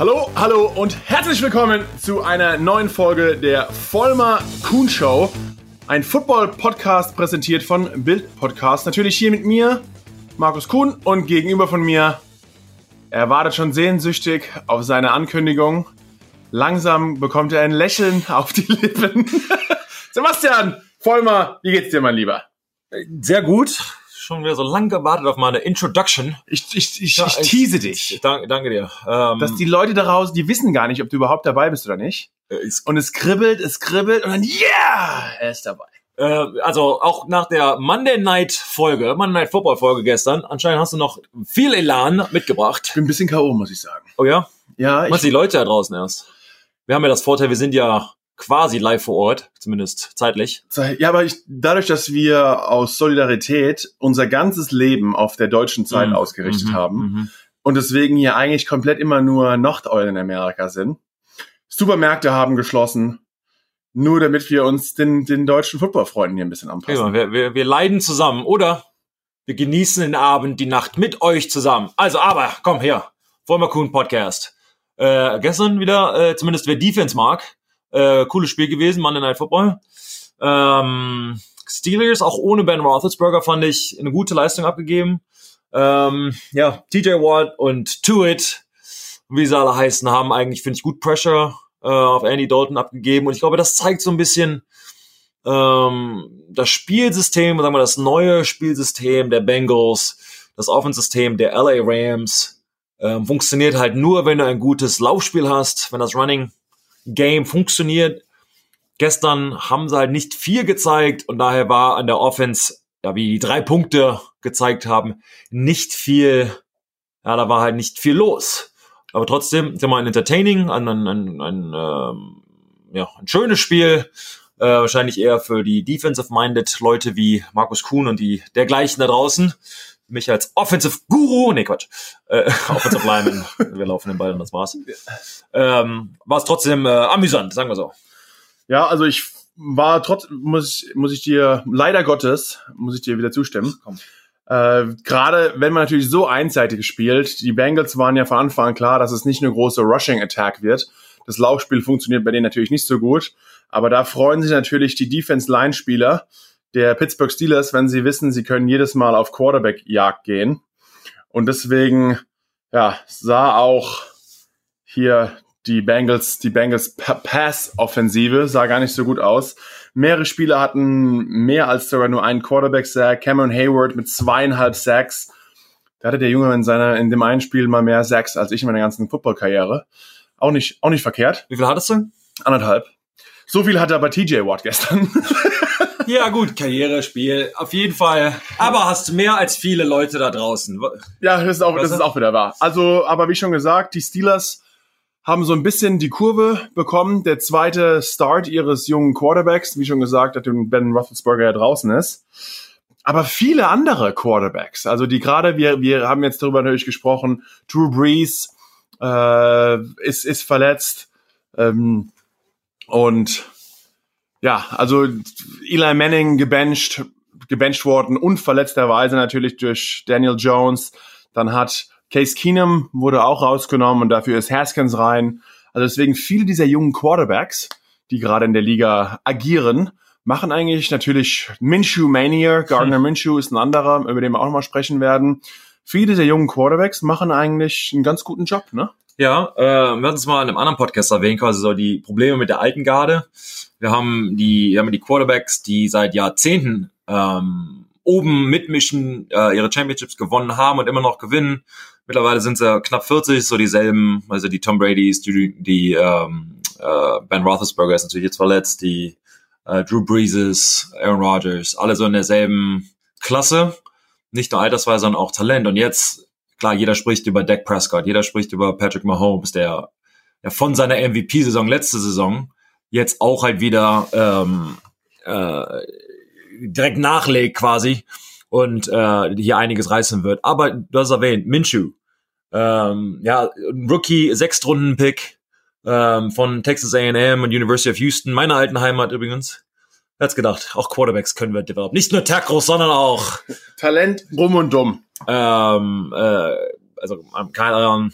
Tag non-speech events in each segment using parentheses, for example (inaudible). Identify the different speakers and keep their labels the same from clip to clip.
Speaker 1: Hallo, hallo und herzlich willkommen zu einer neuen Folge der Vollmer Kuhn Show. Ein Football-Podcast präsentiert von Bild Podcast. Natürlich hier mit mir, Markus Kuhn, und gegenüber von mir, er wartet schon sehnsüchtig auf seine Ankündigung. Langsam bekommt er ein Lächeln (laughs) auf die Lippen. (laughs) Sebastian Vollmer, wie geht's dir, mein Lieber?
Speaker 2: Sehr gut schon wieder so lange gewartet auf meine Introduction.
Speaker 1: Ich, ich, ich, ja, ich tease ich, dich.
Speaker 2: Danke, danke dir.
Speaker 1: Ähm, Dass die Leute daraus, die wissen gar nicht, ob du überhaupt dabei bist oder nicht. Äh, und es kribbelt, es kribbelt und dann, yeah, er ist dabei.
Speaker 2: Äh, also auch nach der Monday Night Folge, Monday Night Football Folge gestern, anscheinend hast du noch viel Elan mitgebracht.
Speaker 1: Ich bin ein bisschen K.O., muss ich sagen.
Speaker 2: Oh ja?
Speaker 1: Ja.
Speaker 2: Was die Leute da draußen erst? Wir haben ja das Vorteil, wir sind ja quasi live vor Ort, zumindest zeitlich.
Speaker 1: Ja, aber ich, dadurch, dass wir aus Solidarität unser ganzes Leben auf der deutschen Zeit mhm. ausgerichtet mhm. haben mhm. und deswegen hier eigentlich komplett immer nur Nordeulen in Amerika sind. Supermärkte haben geschlossen, nur damit wir uns den, den deutschen Footballfreunden hier ein bisschen anpassen.
Speaker 2: Ja, wir, wir, wir leiden zusammen, oder? Wir genießen den Abend, die Nacht mit euch zusammen. Also, aber, komm her. Vollmer Podcast. Äh, gestern wieder, äh, zumindest wer Defense mag, äh, cooles Spiel gewesen, Monday Night Football. Ähm, Steelers, auch ohne Ben Roethlisberger, fand ich eine gute Leistung abgegeben. Ähm, ja, TJ Watt und Tuit, wie sie alle heißen, haben eigentlich, finde ich, gut Pressure äh, auf Andy Dalton abgegeben. Und ich glaube, das zeigt so ein bisschen ähm, das Spielsystem, sagen wir das neue Spielsystem der Bengals, das Offensystem der LA Rams. Ähm, funktioniert halt nur, wenn du ein gutes Laufspiel hast, wenn das Running Game funktioniert. Gestern haben sie halt nicht viel gezeigt und daher war an der Offense, ja, wie die drei Punkte gezeigt haben, nicht viel, ja, da war halt nicht viel los. Aber trotzdem, ist ja mal ein entertaining, ein, ein, ein, ein, ähm, ja, ein schönes Spiel. Äh, wahrscheinlich eher für die defensive-minded Leute wie Markus Kuhn und die dergleichen da draußen mich als Offensive Guru, nee Quatsch, äh, (laughs) Offensive Lineman, wir laufen den Ball und das war's. Ähm, war es trotzdem äh, amüsant, sagen wir so.
Speaker 1: Ja, also ich war trotz, muss ich, muss ich dir, leider Gottes, muss ich dir wieder zustimmen. Komm. Äh, Gerade wenn man natürlich so einseitig spielt, die Bengals waren ja von Anfang an klar, dass es nicht eine große Rushing-Attack wird. Das Laufspiel funktioniert bei denen natürlich nicht so gut, aber da freuen sich natürlich die Defense-Line-Spieler, der Pittsburgh Steelers, wenn sie wissen, sie können jedes Mal auf Quarterback-Jagd gehen. Und deswegen, ja, sah auch hier die Bengals, die Bengals Pass-Offensive sah gar nicht so gut aus. Mehrere Spieler hatten mehr als sogar nur einen Quarterback-Sack. Cameron Hayward mit zweieinhalb Sacks. Da hatte der Junge in seiner, in dem einen Spiel mal mehr Sacks als ich in meiner ganzen Football-Karriere. Auch nicht, auch nicht verkehrt.
Speaker 2: Wie viel hattest du?
Speaker 1: Anderthalb. So viel hatte aber TJ Watt gestern. (laughs)
Speaker 2: Ja, gut, Karrierespiel, auf jeden Fall. Aber hast mehr als viele Leute da draußen.
Speaker 1: Ja, das ist auch, das ist auch wieder wahr. Also, aber wie schon gesagt, die Steelers haben so ein bisschen die Kurve bekommen. Der zweite Start ihres jungen Quarterbacks, wie schon gesagt, dass Ben Roethlisberger ja draußen ist. Aber viele andere Quarterbacks, also die gerade, wir, wir haben jetzt darüber natürlich gesprochen, Drew Brees äh, ist, ist verletzt ähm, und ja, also Eli Manning gebencht, gebencht worden, unverletzterweise natürlich durch Daniel Jones. Dann hat Case Keenum wurde auch rausgenommen und dafür ist Haskins rein. Also deswegen viele dieser jungen Quarterbacks, die gerade in der Liga agieren, machen eigentlich natürlich Minshew Mania. Gardner hm. Minshew ist ein anderer, über den wir auch noch mal sprechen werden. Viele dieser jungen Quarterbacks machen eigentlich einen ganz guten Job, ne?
Speaker 2: Ja, äh, wir hatten es mal in einem anderen Podcast erwähnt, quasi so die Probleme mit der alten Garde. Wir haben die, wir haben die Quarterbacks, die seit Jahrzehnten ähm, oben mitmischen, äh, ihre Championships gewonnen haben und immer noch gewinnen. Mittlerweile sind sie knapp 40, so dieselben, also die Tom Brady's, die, die ähm, äh, Ben Roethlisberger ist natürlich jetzt verletzt, die äh, Drew Breeses, Aaron Rodgers, alle so in derselben Klasse. Nicht nur Altersweise, sondern auch Talent. Und jetzt, klar, jeder spricht über Dak Prescott, jeder spricht über Patrick Mahomes, der ja von seiner MVP-Saison letzte Saison jetzt auch halt wieder ähm, äh, direkt nachlegt quasi und äh, hier einiges reißen wird. Aber du hast erwähnt, Minshew, ähm, ja, Rookie, Sechstrunden-Pick ähm, von Texas A&M und University of Houston, meiner alten Heimat übrigens. Wer hat's gedacht? Auch Quarterbacks können wir developen. Nicht nur Tackles, sondern auch
Speaker 1: Talent, rum und dumm.
Speaker 2: Ähm, äh, also keine Ahnung.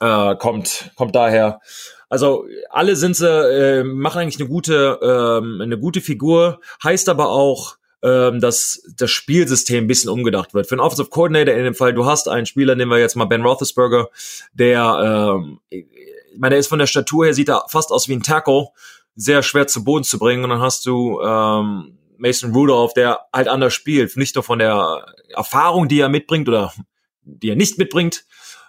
Speaker 2: Äh, kommt, kommt daher. Also alle sind sie, äh, machen eigentlich eine gute, ähm, eine gute Figur, heißt aber auch, ähm, dass das Spielsystem ein bisschen umgedacht wird. Für einen Offensive Coordinator in dem Fall, du hast einen Spieler, nehmen wir jetzt mal Ben Roethlisberger, der, ähm, ich meine, der ist von der Statur her, sieht er fast aus wie ein Tackle, sehr schwer zu Boden zu bringen. Und dann hast du ähm, Mason Rudolph, der halt anders spielt, nicht nur von der Erfahrung, die er mitbringt oder die er nicht mitbringt,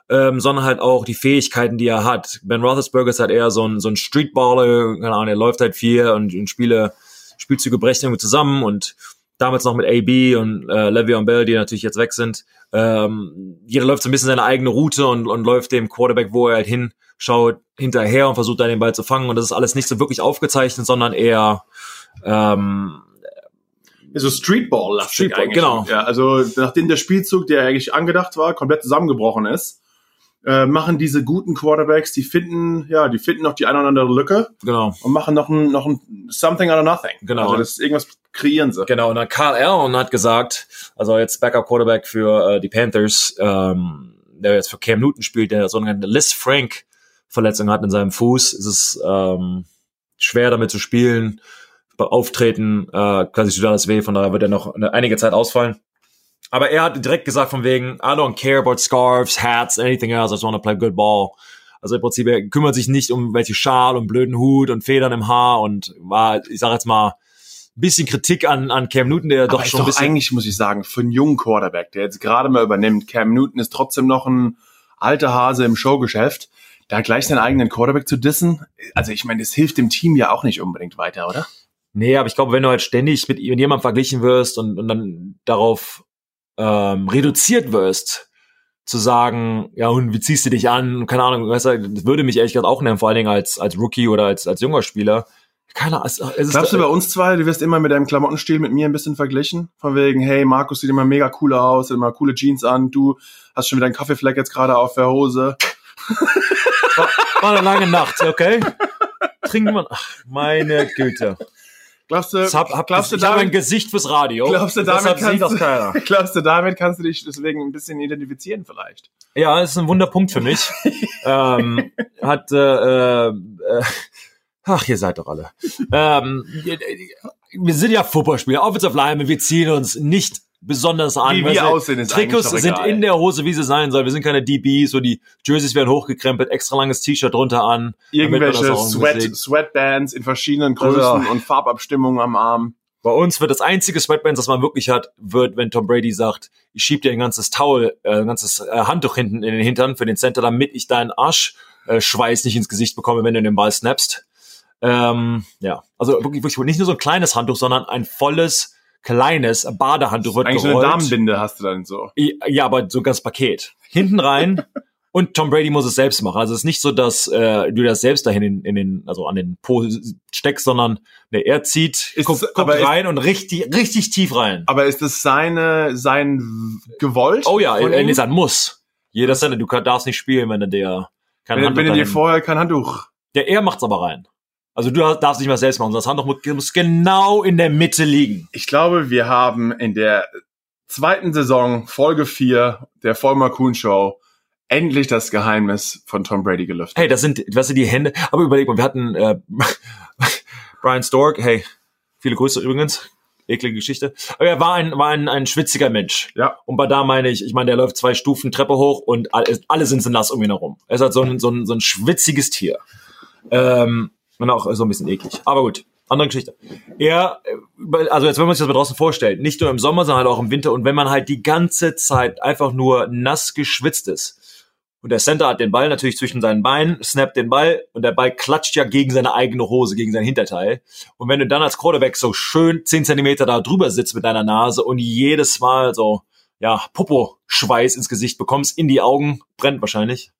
Speaker 2: ähm, sondern halt auch die Fähigkeiten, die er hat. Ben Roethlisberger ist halt eher so ein, so ein Streetballer, keine Ahnung, er läuft halt viel und, und Spiele, Spielzüge brechen irgendwie zusammen und damals noch mit AB und äh, Le'Veon Bell, die natürlich jetzt weg sind. Ähm, jeder läuft so ein bisschen seine eigene Route und, und läuft dem Quarterback, wo er halt hinschaut, hinterher und versucht da den Ball zu fangen. Und das ist alles nicht so wirklich aufgezeichnet, sondern eher ähm,
Speaker 1: so Streetball,
Speaker 2: Streetball genau.
Speaker 1: Ja, also nachdem der Spielzug, der eigentlich angedacht war, komplett zusammengebrochen ist, äh, machen diese guten Quarterbacks, die finden, ja, die finden noch die eine oder andere Lücke.
Speaker 2: Genau.
Speaker 1: Und machen noch ein, noch ein something out of nothing.
Speaker 2: Genau.
Speaker 1: Also das irgendwas kreieren sie.
Speaker 2: Genau. Und dann Carl Allen hat gesagt, also jetzt Backup Quarterback für äh, die Panthers, ähm, der jetzt für Cam Newton spielt, der so eine Liz Frank Verletzung hat in seinem Fuß, ist es ähm, schwer damit zu spielen. Bei Auftreten äh, quasi tut alles weh, von daher wird er noch eine, einige Zeit ausfallen. Aber er hat direkt gesagt von wegen, I don't care about scarves, hats, anything else, I just want to play good ball. Also im Prinzip, er kümmert sich nicht um welche Schal und blöden Hut und Federn im Haar und war, ich sag jetzt mal, bisschen Kritik an, an Cam Newton, der doch schon ein
Speaker 1: doch
Speaker 2: bisschen.
Speaker 1: eigentlich, muss ich sagen, für einen jungen Quarterback, der jetzt gerade mal übernimmt, Cam Newton ist trotzdem noch ein alter Hase im Showgeschäft, da gleich seinen eigenen Quarterback zu dissen, also ich meine, das hilft dem Team ja auch nicht unbedingt weiter, oder?
Speaker 2: Nee, aber ich glaube, wenn du halt ständig mit, mit jemandem verglichen wirst und, und dann darauf ähm, reduziert wirst, zu sagen, ja, und wie ziehst du dich an? Keine Ahnung, weißt du, das würde mich ehrlich gesagt auch nehmen, vor allen Dingen als, als Rookie oder als, als junger Spieler. Keine Ahnung, es, es
Speaker 1: Glaubst du
Speaker 2: ist,
Speaker 1: bei uns zwei, du wirst immer mit deinem Klamottenstil mit mir ein bisschen verglichen? Von wegen, hey, Markus sieht immer mega cool aus, hat immer coole Jeans an, du hast schon wieder einen Kaffeefleck jetzt gerade auf der Hose.
Speaker 2: War, eine lange Nacht, okay? Trinken wir, ach, meine Güte.
Speaker 1: Glaubst du,
Speaker 2: hab, hab,
Speaker 1: glaubst du
Speaker 2: ich habe ein
Speaker 1: damit,
Speaker 2: Gesicht fürs Radio.
Speaker 1: glaubst du, damit
Speaker 2: sieht das
Speaker 1: kannst
Speaker 2: keiner.
Speaker 1: du, (laughs) glaubst du, damit kannst du dich deswegen ein bisschen identifizieren vielleicht?
Speaker 2: Ja, ist ein Wunderpunkt für mich. (laughs) ähm, hat, äh, äh, ach, ihr seid doch alle. Ähm, wir sind ja Fußballspieler, Offensive Linemen, wir ziehen uns nicht besonders an.
Speaker 1: Wie
Speaker 2: Weißt
Speaker 1: wir
Speaker 2: du,
Speaker 1: aussehen, ist
Speaker 2: Trikots sind in der Hose, wie sie sein soll. Wir sind keine DBs, so die Jerseys werden hochgekrempelt, extra langes T-Shirt drunter an.
Speaker 1: Irgendwelche Sweat. Sweatbands in verschiedenen Größen
Speaker 2: Also-
Speaker 1: und Farbabstimmungen am Arm.
Speaker 2: Bei uns wird das einzige Sweatband, das man wirklich hat, wird, wenn Tom Brady sagt, ich schieb dir ein ganzes Towel, äh, ein ganzes äh, Handtuch hinten in den Hintern für den Center, damit ich deinen Arsch äh, Schweiß nicht ins Gesicht bekomme, wenn du den Ball snappst. Ähm, ja, also wirklich, wirklich nicht nur so ein kleines Handtuch, sondern ein volles, kleines Badehandtuch wird
Speaker 1: Eigentlich so eine
Speaker 2: gerollt.
Speaker 1: Damenbinde hast du dann so.
Speaker 2: Ja, aber so ein ganzes Paket. Hinten rein (laughs) und Tom Brady muss es selbst machen. Also es ist nicht so, dass äh, du das selbst dahin in, in den, also an den Po steckst, sondern ne, er zieht,
Speaker 1: Ist
Speaker 2: guckt,
Speaker 1: es-
Speaker 2: guckt
Speaker 1: aber ist-
Speaker 2: rein und richtig, richtig tief rein.
Speaker 1: Aber ist es seine, sein gewollt?
Speaker 2: Oh ja,
Speaker 1: von
Speaker 2: er
Speaker 1: ihm?
Speaker 2: ist ein Muss. Jeder Center, du darfst nicht spielen, wenn er der kein
Speaker 1: wenn,
Speaker 2: Handtuch
Speaker 1: wenn er dir vorher kein Handtuch.
Speaker 2: Der er macht's aber rein. Also du darfst nicht mal selbst machen, das Handtuch muss- muss genau in der Mitte liegen.
Speaker 1: Ich glaube, wir haben in der zweiten Saison, Folge 4 der Vollmer Kuhn Show, endlich das Geheimnis von Tom Brady gelüftet.
Speaker 2: Hey, das sind, was sind die Hände? Aber überleg mal, wir hatten äh, (laughs) Brian Stork, hey, viele Grüße übrigens, eklige Geschichte. Aber er war ein, war ein, ein schwitziger Mensch.
Speaker 1: Ja.
Speaker 2: Und bei da meine ich, ich meine, der läuft zwei Stufen Treppe hoch und alle, alle sind so nass um ihn herum. Er ist halt so ein, so ein, so ein schwitziges Tier. Ähm, und auch so ein bisschen eklig. Aber gut, andere Geschichte. Äh, also jetzt wenn man sich das mal draußen vorstellt, nicht nur im Sommer, sondern halt auch im Winter und wenn man halt die ganze Zeit einfach nur nass geschwitzt ist. Und der Center hat den Ball natürlich zwischen seinen Beinen, snappt den Ball und der Ball klatscht ja gegen seine eigene Hose, gegen sein Hinterteil. Und wenn du dann als Quarterback so schön 10 Zentimeter da drüber sitzt mit deiner Nase und jedes Mal so, ja, Popo-Schweiß ins Gesicht bekommst, in die Augen, brennt wahrscheinlich,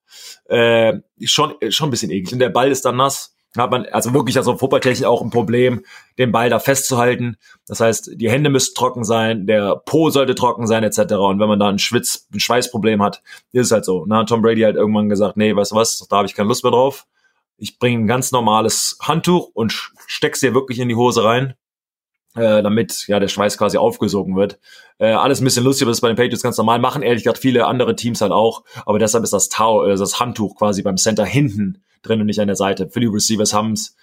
Speaker 2: äh, schon, schon ein bisschen eklig. Und der Ball ist dann nass. Hat man also wirklich also fußballtechnisch auch ein Problem, den Ball da festzuhalten. Das heißt, die Hände müssen trocken sein, der Po sollte trocken sein, etc. Und wenn man da ein Schwitz, ein Schweißproblem hat, ist es halt so. Na, Tom Brady hat irgendwann gesagt, nee, weißt du was, da habe ich keine Lust mehr drauf. Ich bringe ein ganz normales Handtuch und steck's dir wirklich in die Hose rein. äh, damit ja der Schweiß quasi aufgesogen wird. Äh, alles ein bisschen lustig, aber das ist bei den Patriots ganz normal. Machen ehrlich gesagt viele andere Teams halt auch, aber deshalb ist das Tau, äh, das Handtuch quasi beim Center hinten drin und nicht an der Seite. Für die Receivers haben's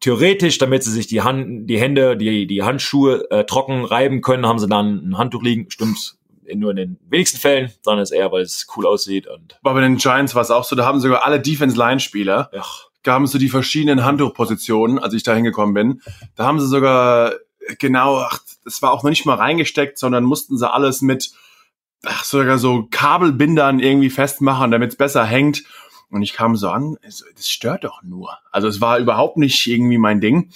Speaker 2: theoretisch, damit sie sich die Hand, die Hände, die die Handschuhe äh, trocken reiben können, haben sie dann ein Handtuch liegen. Stimmt nur in den wenigsten Fällen, sondern ist eher, weil es cool aussieht und.
Speaker 1: Aber bei den Giants war es auch so, da haben sogar alle Defense-Line-Spieler
Speaker 2: Ja.
Speaker 1: gaben so die verschiedenen Handtuchpositionen, als ich da hingekommen bin. Da haben sie sogar genau, ach, das war auch noch nicht mal reingesteckt, sondern mussten sie alles mit ach, sogar so Kabelbindern irgendwie festmachen, damit es besser hängt. Und ich kam so an, es- das stört doch nur. Also es war überhaupt nicht irgendwie mein Ding.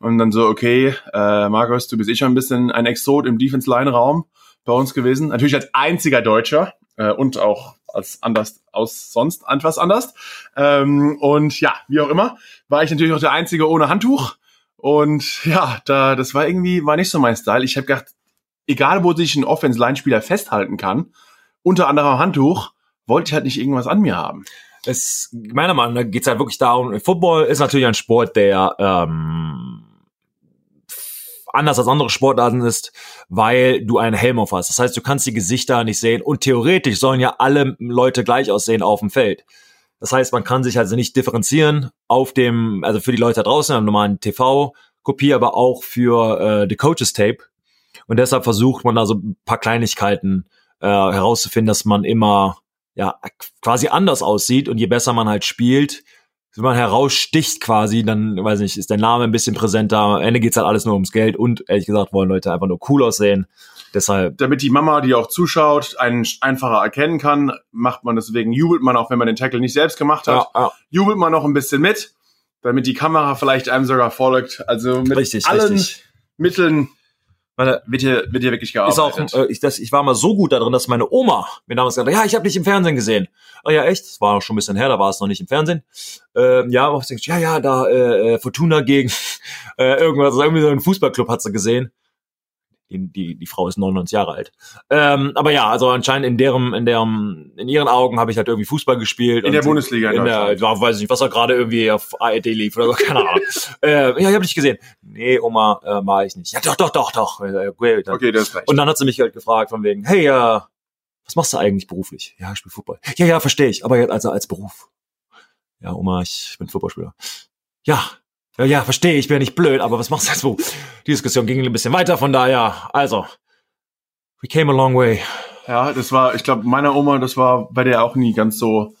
Speaker 1: Und dann so, okay, äh, Markus, du bist eh schon ein bisschen ein Exot im Defense-Line-Raum bei uns gewesen. Natürlich als einziger Deutscher äh, und auch als anders aus sonst etwas anders. Ähm, und ja, wie auch immer, war ich natürlich auch der Einzige ohne Handtuch. Und ja, da, das war irgendwie, war nicht so mein Style. Ich habe gedacht, egal wo sich ein Offense-Line-Spieler festhalten kann, unter anderem Handtuch, wollte ich halt nicht irgendwas an mir haben.
Speaker 2: Es, meiner Meinung nach geht es halt wirklich darum, Football ist natürlich ein Sport, der ähm, anders als andere Sportarten ist, weil du einen Helm auf hast. Das heißt, du kannst die Gesichter nicht sehen und theoretisch sollen ja alle Leute gleich aussehen auf dem Feld. Das heißt, man kann sich also nicht differenzieren auf dem, also für die Leute da draußen am normalen TV-Kopie, aber auch für äh, die Coaches Tape. Und deshalb versucht man da so ein paar Kleinigkeiten äh, herauszufinden, dass man immer ja quasi anders aussieht und je besser man halt spielt, wenn man heraussticht quasi, dann weiß nicht, ist der Name ein bisschen präsenter. Am Ende geht's halt alles nur ums Geld und ehrlich gesagt wollen Leute einfach nur cool aussehen. Deshalb
Speaker 1: Damit die Mama, die auch zuschaut, einen einfacher erkennen kann, macht man deswegen, jubelt man auch, wenn man den Tackle nicht selbst gemacht hat,
Speaker 2: ja, ja,
Speaker 1: jubelt man noch ein bisschen mit, damit die Kamera vielleicht einem sogar folgt. Also mit
Speaker 2: richtig,
Speaker 1: allen
Speaker 2: richtig.
Speaker 1: Mitteln wird hier, wird hier wirklich
Speaker 2: Ist
Speaker 1: gearbeitet.
Speaker 2: auch, äh, ich, das, ich war mal so gut da drin, dass meine Oma mir damals gesagt hat, ja, ich habe dich im Fernsehen gesehen. Oh ja, echt? Das war schon ein bisschen her, da war es noch nicht im Fernsehen. Ähm, ja, aber ich denk, ja, ja, da äh, äh, Fortuna gegen (laughs) äh, irgendwas, irgendwie so ein Fußballclub hat sie gesehen. Die, die, die Frau ist 99 Jahre alt. Ähm, aber ja, also anscheinend in deren, in deren, in ihren Augen habe ich halt irgendwie Fußball gespielt.
Speaker 1: In der Bundesliga in
Speaker 2: In der, ja, weiß ich nicht, was er gerade irgendwie auf ARD lief oder so, (laughs) keine Ahnung. äh, ja, ich habe dich gesehen. Nee, Oma, äh, war ich nicht. Ja, doch, doch, doch, doch. Äh, gut, dann-
Speaker 1: okay, das ist recht.
Speaker 2: und dann hat sie mich halt gefragt von wegen, hey, äh, was machst du eigentlich beruflich? Ja, ich spiele Football. Ja, ja, verstehe ich, aber jetzt also als Beruf. Ja, Oma, ich bin Footballspieler. Ja, ja, ja, verstehe, ich bin ja nicht blöd, aber was machst du als Beruf? Die Diskussion ging ein bisschen weiter, von daher, also, we came a long way.
Speaker 1: Ja, das war, ich glaube, meiner Oma, das war bei der auch nie ganz so,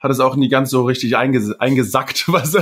Speaker 1: hat es auch nie ganz so richtig einges eingesackt, (laughs) was,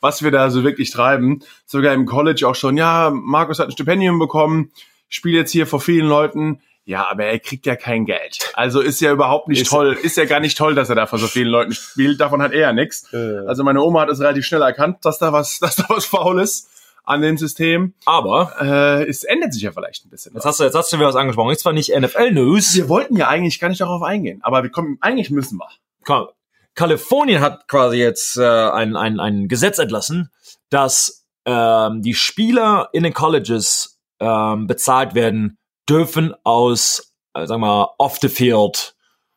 Speaker 1: was wir da so wirklich treiben. Sogar im College auch schon, ja, Markus hat ein Stipendium bekommen, spielt jetzt hier vor vielen Leuten. Ja, aber er kriegt ja kein Geld. Also ist ja überhaupt nicht
Speaker 2: Ist-
Speaker 1: toll, ist ja gar nicht toll, dass er da vor so vielen Leuten spielt. Davon hat er ja nichts. Also meine Oma hat es relativ schnell erkannt, dass da was, (laughs) dass da was faul ist an dem System.
Speaker 2: Aber,
Speaker 1: Äh, es ändert sich ja vielleicht ein bisschen.
Speaker 2: jetzt hast du, jetzt hast du wieder was angesprochen. Ist zwar nicht NFL-News,
Speaker 1: Wir wollten ja eigentlich gar nicht darauf eingehen, aber wir kommen, eigentlich müssen wir.
Speaker 2: Ka- Kalifornien hat quasi jetzt äh, ein, ein, ein Gesetz entlassen, dass ähm, die Spieler in den Colleges ähm, bezahlt werden dürfen aus, äh, sagen wir mal, off the field.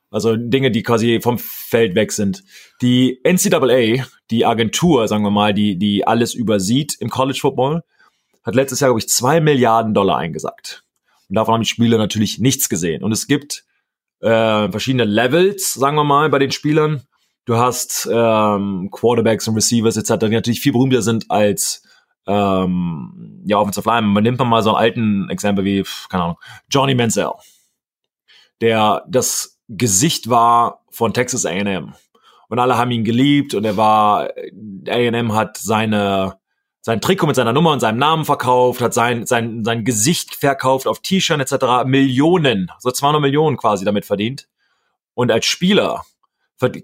Speaker 2: Also Dinge, die quasi vom Feld weg sind. Die NCAA, die Agentur, sagen wir mal, die, die alles übersieht im College Football, hat letztes Jahr, glaube ich, zwei Milliarden Dollar eingesackt. Und davon haben die Spieler natürlich nichts gesehen. Und es gibt äh, verschiedene Levels, sagen wir mal, bei den Spielern. Du hast ähm, Quarterbacks und Receivers etc., die natürlich viel berühmter sind als ähm, ja, Offensive Line. Man nimmt mal so einen alten Exempel wie, keine Ahnung, Johnny Manziel, der das Gesicht war von Texas A&M. Und alle haben ihn geliebt und er war, A&M hat seine, sein Trikot mit seiner Nummer und seinem Namen verkauft, hat sein, sein, sein Gesicht verkauft auf T-Shirt etc. Millionen, so 200 Millionen quasi damit verdient. Und als Spieler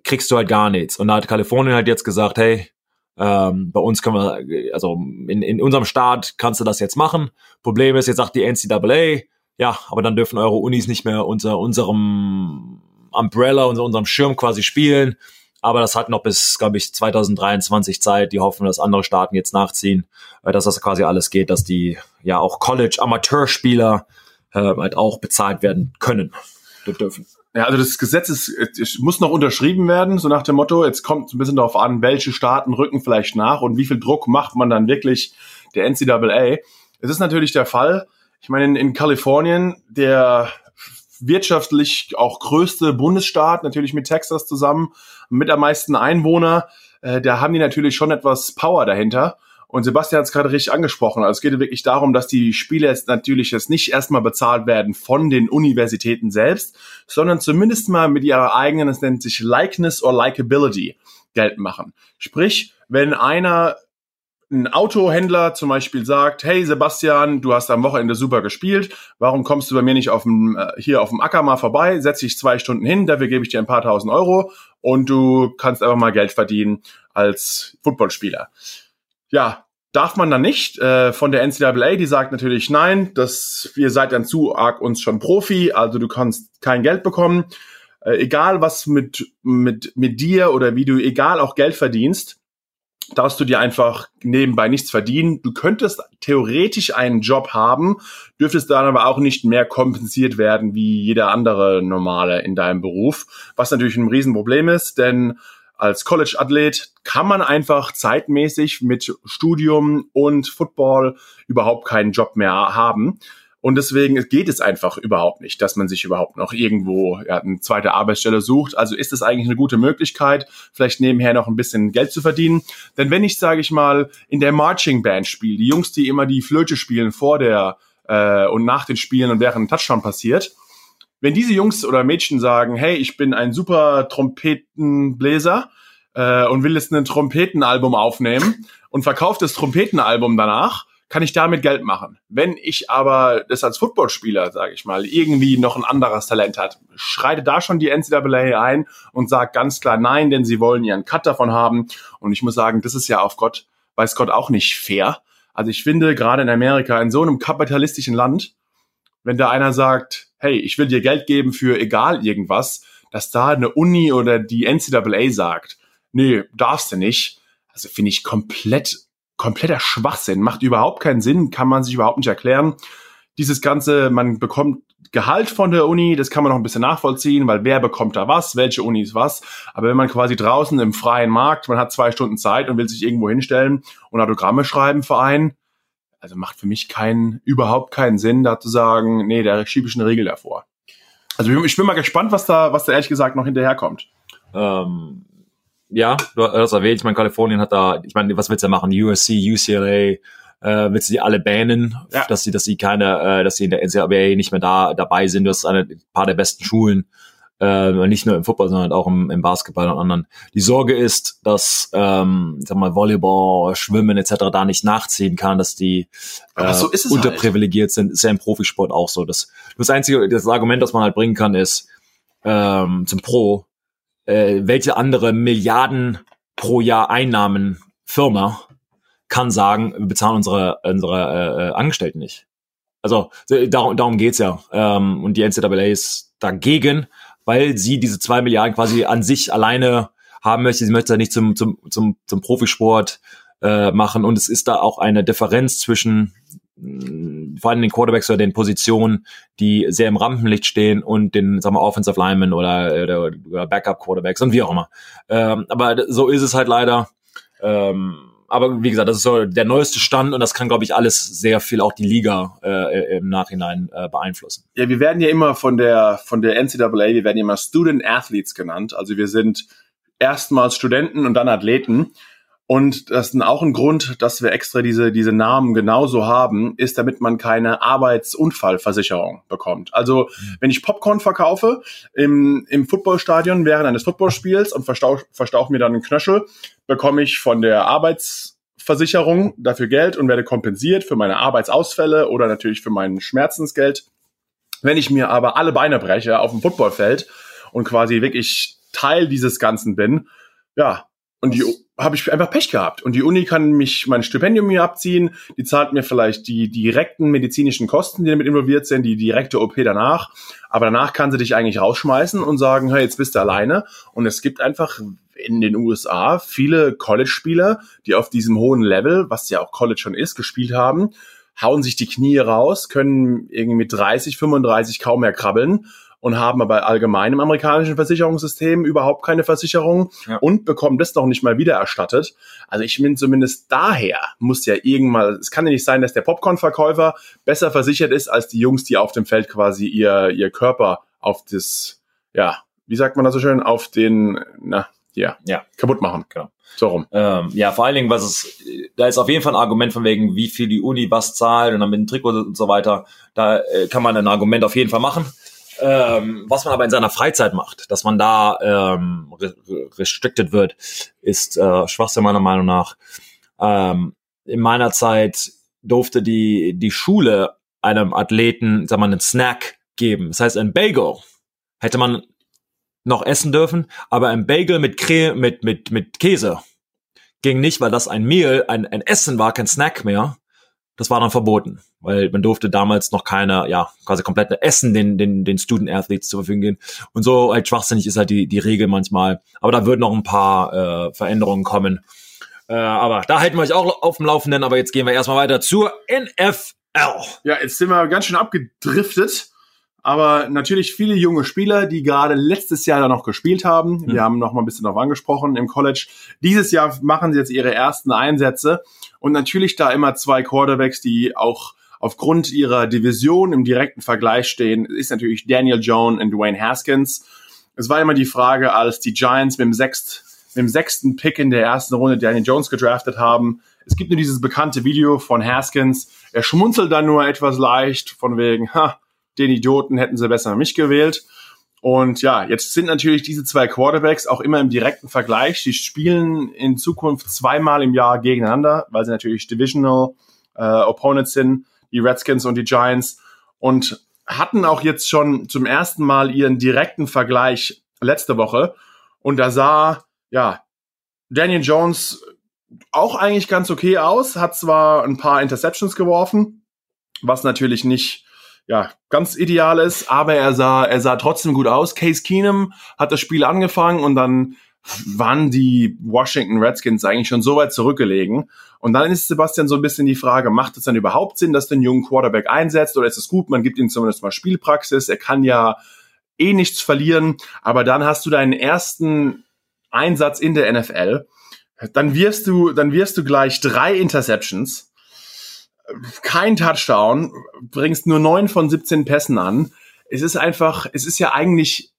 Speaker 2: kriegst du halt gar nichts. Und da hat Kalifornien halt jetzt gesagt, hey, ähm, bei uns können wir, also in, in unserem Staat kannst du das jetzt machen. Problem ist, jetzt sagt die NCAA, ja, aber dann dürfen eure Unis nicht mehr unter unserem Umbrella, unter unserem Schirm quasi spielen. Aber das hat noch bis, glaube ich, 2023 Zeit. Die hoffen, dass andere Staaten jetzt nachziehen, äh, dass das quasi alles geht, dass die ja auch College-Amateurspieler äh, halt auch bezahlt werden können dürfen.
Speaker 1: Ja, also das Gesetz ist, es muss noch unterschrieben werden, so nach dem Motto, jetzt kommt es ein bisschen darauf an, welche Staaten rücken vielleicht nach und wie viel Druck macht man dann wirklich der NCAA. es ist natürlich der Fall. Ich meine, in, in Kalifornien, der wirtschaftlich auch größte Bundesstaat, natürlich mit Texas zusammen, mit am meisten Einwohner, äh, da haben die natürlich schon etwas Power dahinter. Und Sebastian hat es gerade richtig angesprochen. Also es geht wirklich darum, dass die Spiele jetzt natürlich jetzt nicht erstmal bezahlt werden von den Universitäten selbst, sondern zumindest mal mit ihrer eigenen, es nennt sich Likeness or Likability, Geld machen. Sprich, wenn einer ein Autohändler zum Beispiel sagt, hey Sebastian, du hast am Wochenende super gespielt, warum kommst du bei mir nicht auf dem, äh, hier auf dem Acker mal vorbei, setz dich zwei Stunden hin, dafür gebe ich dir ein paar tausend Euro und du kannst einfach mal Geld verdienen als Footballspieler. Ja, darf man dann nicht äh, von der NCAA, die sagt natürlich nein, dass ihr seid dann zu arg uns schon Profi, also du kannst kein Geld bekommen. Äh, egal was mit, mit, mit dir oder wie du, egal auch Geld verdienst, darfst du dir einfach nebenbei nichts verdienen. Du könntest theoretisch einen Job haben, dürftest dann aber auch nicht mehr kompensiert werden wie jeder andere Normale in deinem Beruf, was natürlich ein Riesenproblem ist, denn als College-Athlet kann man einfach zeitmäßig mit Studium und Football überhaupt keinen Job mehr haben. Und deswegen geht es einfach überhaupt nicht, dass man sich überhaupt noch irgendwo ja, eine zweite Arbeitsstelle sucht. Also ist es eigentlich eine gute Möglichkeit, vielleicht nebenher noch ein bisschen Geld zu verdienen. Denn wenn ich, sage ich mal, in der Marching Band spiele, die Jungs, die immer die Flöte spielen vor der äh, und nach den Spielen und während ein Touchdown passiert, wenn diese Jungs oder Mädchen sagen, hey, ich bin ein super Trompetenbläser äh, und will jetzt ein Trompetenalbum aufnehmen und verkauft das Trompetenalbum danach, kann ich damit Geld machen. Wenn ich aber das als Footballspieler, sage ich mal, irgendwie noch ein anderes Talent hat, schreite da schon die NCAA ein und sagt ganz klar nein, denn sie wollen ihren Cut davon haben. Und ich muss sagen, das ist ja auf Gott, weiß Gott auch nicht fair. Also ich finde, gerade in Amerika, in so einem kapitalistischen Land, wenn da einer sagt, hey, ich will dir Geld geben für egal irgendwas, dass da eine Uni oder die NCAA sagt, nee, darfst du nicht. Also finde ich komplett kompletter Schwachsinn, macht überhaupt keinen Sinn, kann man sich überhaupt nicht erklären. Dieses Ganze, man bekommt Gehalt von der Uni, das kann man noch ein bisschen nachvollziehen, weil wer bekommt da was, welche Uni ist was. Aber wenn man quasi draußen im freien Markt, man hat zwei Stunden Zeit und will sich irgendwo hinstellen und Autogramme schreiben für einen, also macht für mich keinen, überhaupt keinen Sinn, da zu sagen, nee, da schiebe ich eine Regel davor. Also ich bin mal gespannt, was da, was da ehrlich gesagt noch hinterherkommt.
Speaker 2: Ähm, ja, du hast erwähnt, ich meine, Kalifornien hat da, ich meine, was willst du machen? USC, UCLA, äh, willst du die alle bannen, ja. dass sie, dass sie keine, äh, dass sie in der NCAA nicht mehr da dabei sind. Du hast eine ein paar der besten Schulen, äh, nicht nur im Football, sondern auch im, im Basketball und anderen. Die Sorge ist, dass, ähm, sag mal, Volleyball, Schwimmen etc. da nicht nachziehen kann, dass die äh, so unterprivilegiert halt. sind. Ist ja im Profisport auch so. Das, das einzige, das Argument, das man halt bringen kann, ist ähm, zum Pro äh, welche andere Milliarden pro Jahr Einnahmen Firma kann sagen, wir bezahlen unsere, unsere äh, äh Angestellten nicht. Also darum, darum geht's ja. Ähm, und die NCAA ist dagegen, weil sie diese zwei Milliarden quasi an sich alleine haben möchte. Sie möchte ja nicht zum, zum, zum, zum Profisport äh, machen. Und es ist da auch eine Differenz zwischen vor allem den Quarterbacks oder den Positionen, die sehr im Rampenlicht stehen und den, sagen wir, Offensive Linemen oder, oder, oder Backup Quarterbacks und wie auch immer. Ähm, aber so ist es halt leider. Ähm, aber wie gesagt, das ist so der neueste Stand und das kann, glaube ich, alles sehr viel auch die Liga äh, im Nachhinein äh, beeinflussen.
Speaker 1: Ja, wir werden ja immer von der von der NCAA, wir werden ja immer Student Athletes genannt. Also wir sind erstmals Studenten und dann Athleten. Und das ist auch ein Grund, dass wir extra diese, diese Namen genauso haben, ist, damit man keine Arbeitsunfallversicherung bekommt. Also, mhm. wenn ich Popcorn verkaufe im, im Footballstadion während eines Footballspiels und verstauch, verstauch mir dann einen Knöchel, bekomme ich von der Arbeitsversicherung dafür Geld und werde kompensiert für meine Arbeitsausfälle oder natürlich für mein Schmerzensgeld. Wenn ich mir aber alle Beine breche auf dem Footballfeld und quasi wirklich Teil dieses Ganzen bin, ja, und die habe ich einfach Pech gehabt. Und die Uni kann mich mein Stipendium mir abziehen, die zahlt mir vielleicht die direkten medizinischen Kosten, die damit involviert sind, die direkte OP danach. Aber danach kann sie dich eigentlich rausschmeißen und sagen, hey, jetzt bist du alleine. Und es gibt einfach in den USA viele College-Spieler, die auf diesem hohen Level, was ja auch College schon ist, gespielt haben, hauen sich die Knie raus, können irgendwie mit 30, 35 kaum mehr krabbeln und haben aber allgemein im amerikanischen Versicherungssystem überhaupt keine Versicherung
Speaker 2: Ja.
Speaker 1: und bekommen das noch nicht mal wieder erstattet. Also ich bin zumindest daher muss ja irgendwann, es kann ja nicht sein, dass der Popcorn-Verkäufer besser versichert ist als die Jungs, die auf dem Feld quasi ihr, ihr Körper auf das, ja, wie sagt man das so schön, auf den, na, ja,
Speaker 2: Ja.
Speaker 1: kaputt machen.
Speaker 2: Genau.
Speaker 1: So rum.
Speaker 2: Ähm, ja, vor allen Dingen, was es, da ist auf jeden Fall ein Argument von wegen, wie viel die Uni was zahlt und dann mit dem Trikot und so weiter. Da äh, kann man ein Argument auf jeden Fall machen. Ähm, was man aber in seiner Freizeit macht, dass man da ähm, re re- restricted wird, ist äh, Schwachsinn meiner Meinung nach. Ähm, in meiner Zeit durfte die, die Schule einem Athleten, sag mal, einen Snack geben. Das heißt, ein Bagel hätte man noch essen dürfen, aber ein Bagel mit, Cre mit, mit, mit Käse ging nicht, weil das ein Mehl, ein, ein Essen war, kein Snack mehr. Das war dann verboten, weil man durfte damals noch keine, ja, quasi komplette Essen den, den, den Student Athletes zur Verfügung gehen. Und so halt schwachsinnig ist halt die, die Regel manchmal. Aber da würden noch ein paar äh, Veränderungen kommen. Äh, aber da halten wir euch auch auf dem Laufenden. Aber jetzt gehen wir erstmal weiter zur NFL.
Speaker 1: Ja, jetzt sind wir ganz schön abgedriftet. Aber natürlich viele junge Spieler, die gerade letztes Jahr da noch gespielt haben. Wir haben noch mal ein bisschen darauf angesprochen im College. Dieses Jahr machen sie jetzt ihre ersten Einsätze. Und natürlich da immer zwei Quarterbacks, die auch aufgrund ihrer Division im direkten Vergleich stehen, ist natürlich Daniel Jones und Dwayne Haskins. Es war immer die Frage, als die Giants mit dem, sechst, mit dem sechsten Pick in der ersten Runde Daniel Jones gedraftet haben. Es gibt nur dieses bekannte Video von Haskins. Er schmunzelt dann nur etwas leicht von wegen, ha, den Idioten hätten sie besser mich gewählt. Und ja, jetzt sind natürlich diese zwei Quarterbacks auch immer im direkten Vergleich. Sie spielen in Zukunft zweimal im Jahr gegeneinander, weil sie natürlich Divisional äh, Opponents sind, die Redskins und die Giants. Und hatten auch jetzt schon zum ersten Mal ihren direkten Vergleich letzte Woche. Und da sah, ja, Daniel Jones auch eigentlich ganz okay aus, hat zwar ein paar Interceptions geworfen, was natürlich nicht ja, ganz ideal ist, aber er sah, er sah trotzdem gut aus. Case Keenum hat das Spiel angefangen und dann waren die Washington Redskins eigentlich schon so weit zurückgelegen. Und dann ist Sebastian so ein bisschen die Frage, macht es dann überhaupt Sinn, dass du einen jungen Quarterback einsetzt oder ist es gut, man gibt ihm zumindest mal Spielpraxis, er kann ja eh nichts verlieren, aber dann hast du deinen ersten Einsatz in der NFL, dann wirst du, dann wirst du gleich drei Interceptions, kein Touchdown, bringst nur neun von 17 Pässen an. Es ist einfach, es ist ja eigentlich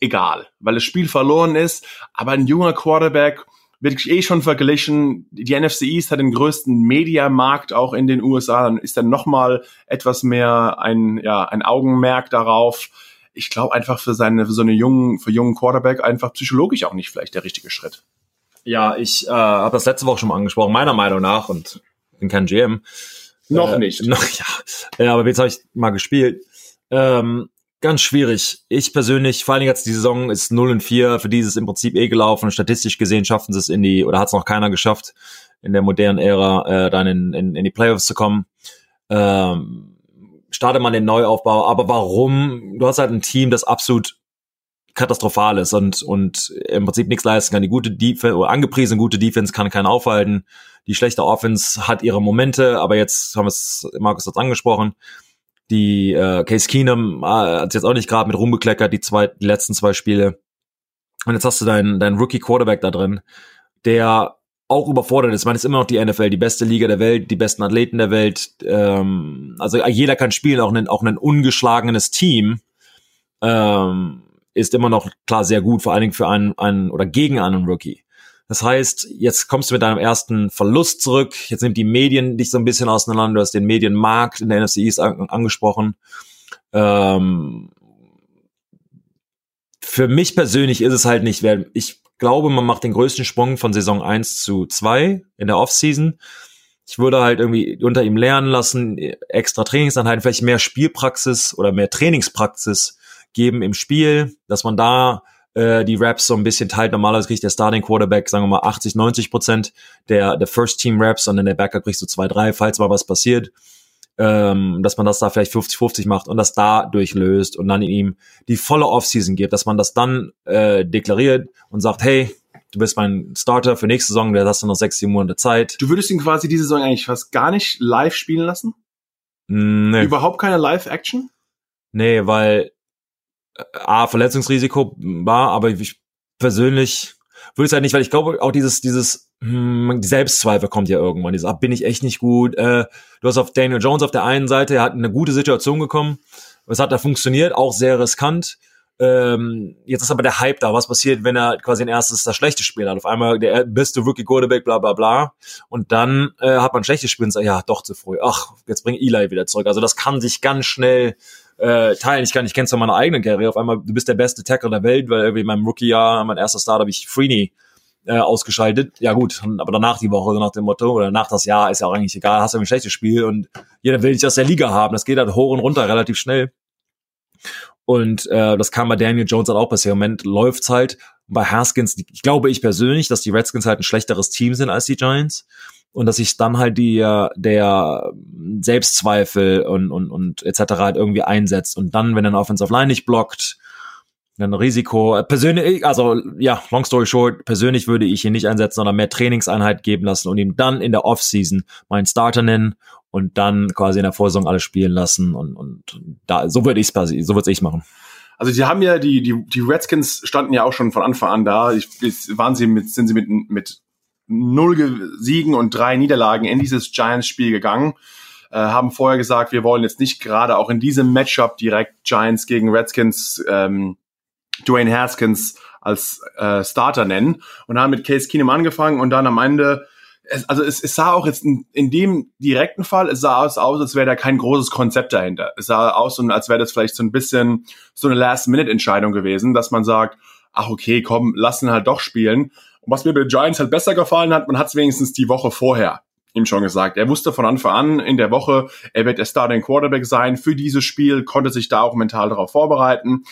Speaker 1: egal, weil das Spiel verloren ist, aber ein junger Quarterback wird eh schon verglichen. Die NFC East hat den größten Mediamarkt auch in den USA, dann ist dann nochmal etwas mehr ein, ja, ein Augenmerk darauf. Ich glaube einfach für seine, für so eine jungen, für jungen Quarterback einfach psychologisch auch nicht vielleicht der richtige Schritt.
Speaker 2: Ja, ich äh, habe das letzte Woche schon mal angesprochen, meiner Meinung nach, und bin kein GM.
Speaker 1: Noch
Speaker 2: Äh,
Speaker 1: nicht.
Speaker 2: Noch, (laughs) ja. ja, aber jetzt habe ich mal gespielt. Ähm, ganz schwierig. Ich persönlich, vor allen Dingen jetzt die Saison ist 0 und 4, für dieses im Prinzip eh gelaufen. Statistisch gesehen schaffen sie es in die, oder hat es noch keiner geschafft, in der modernen Ära äh, dann in, in, in die Playoffs zu kommen. Ähm, starte man den Neuaufbau, aber warum? Du hast halt ein Team, das absolut katastrophal ist und, und im Prinzip nichts leisten kann. Die gute Defense, oder angepriesene gute Defense kann keinen aufhalten. Die schlechte Offense hat ihre Momente, aber jetzt haben wir es, Markus hat angesprochen, die äh, Case Keenum äh, hat jetzt auch nicht gerade mit rumbekleckert, die, zwei, die letzten zwei Spiele. Und jetzt hast du deinen, deinen Rookie Quarterback da drin, der auch überfordert ist. Man ist immer noch die NFL, die beste Liga der Welt, die besten Athleten der Welt. Ähm, also jeder kann spielen, auch ein, auch ein ungeschlagenes Team ähm, ist immer noch klar sehr gut, vor allen Dingen für einen, einen oder gegen einen Rookie. Das heißt, jetzt kommst du mit deinem ersten Verlust zurück. Jetzt nimmt die Medien dich so ein bisschen auseinander. Du hast den Medienmarkt in der NFC East an, angesprochen. Ähm, für mich persönlich ist es halt nicht, wer ich glaube, man macht den größten Sprung von Saison 1 zu 2 in der Offseason. Ich würde halt irgendwie unter ihm lernen lassen, extra Trainingseinheiten, vielleicht mehr Spielpraxis oder mehr Trainingspraxis geben im Spiel, dass man da äh, die Raps so ein bisschen teilt. Normalerweise kriegt der Starting Quarterback, sagen wir mal, 80, 90 Prozent der, der First Team Raps und dann der Backup kriegt so zwei, drei, falls mal was passiert. Ähm, dass man das da vielleicht 50-50 macht und das dadurch löst und dann ihm die volle Offseason gibt, dass man das dann äh, deklariert und sagt, hey, du bist mein Starter für nächste Saison, du hast noch sechs, sieben Monate Zeit.
Speaker 1: Du würdest ihn quasi diese Saison eigentlich fast gar nicht live spielen lassen?
Speaker 2: Nee,
Speaker 1: Überhaupt keine Live-Action?
Speaker 2: nee weil A, Verletzungsrisiko war, aber ich persönlich würde es halt nicht, weil ich glaube, auch dieses, dieses hm, Selbstzweifel kommt ja irgendwann. Dieses, ah, bin ich echt nicht gut. Äh, du hast auf Daniel Jones auf der einen Seite, er hat eine gute Situation gekommen. Es hat da funktioniert, auch sehr riskant. Ähm, jetzt ist aber der Hype da. Was passiert, wenn er quasi ein erstes das schlechte Spiel hat? Auf einmal der beste Rookie Quarterback, bla bla bla. Und dann äh, hat man ein schlechtes Spiel und sagt, ja, doch zu früh. Ach, jetzt bring Eli wieder zurück. Also das kann sich ganz schnell äh, teilen. Ich kann, ich kenn's von meiner eigenen Karriere. Auf einmal, du bist der beste Tackle der Welt, weil irgendwie in meinem Rookie-Jahr, mein erster Start, habe ich Freeney äh, ausgeschaltet. Ja gut, aber danach die Woche, nach dem Motto, oder nach das Jahr, ist ja auch eigentlich egal, hast du ein schlechtes Spiel und jeder will dich aus der Liga haben. Das geht halt hoch und runter relativ schnell. Und äh, das kam bei Daniel Jones halt auch passieren. Im Moment läuft's halt. Bei Haskins, ich glaube ich persönlich, dass die Redskins halt ein schlechteres Team sind als die Giants und dass sich dann halt die der Selbstzweifel und und und etc. halt irgendwie einsetzt und dann wenn ein Offensive Line nicht blockt ein Risiko persönlich also ja long story short persönlich würde ich ihn nicht einsetzen sondern mehr Trainingseinheit geben lassen und ihm dann in der Offseason meinen Starter nennen und dann quasi in der Vorsaison alles spielen lassen und und da so würde ich es so würde ich machen
Speaker 1: also die haben ja die die die Redskins standen ja auch schon von Anfang an da. Ich, waren sie mit sind sie mit mit null Siegen und drei Niederlagen in dieses Giants-Spiel gegangen. Äh, haben vorher gesagt, wir wollen jetzt nicht gerade auch in diesem Matchup direkt Giants gegen Redskins ähm, Dwayne Haskins als äh, Starter nennen und haben mit Case Keenum angefangen und dann am Ende es, also es, es sah auch jetzt in, in dem direkten Fall, es sah aus, aus als wäre da kein großes Konzept dahinter. Es sah aus, als wäre das vielleicht so ein bisschen so eine Last-Minute-Entscheidung gewesen, dass man sagt, ach okay, komm, lassen halt doch spielen. Und was mir bei den Giants halt besser gefallen hat, man hat es wenigstens die Woche vorher ihm schon gesagt. Er wusste von Anfang an in der Woche, er wird der Starting Quarterback sein für dieses Spiel, konnte sich da auch mental darauf vorbereiten.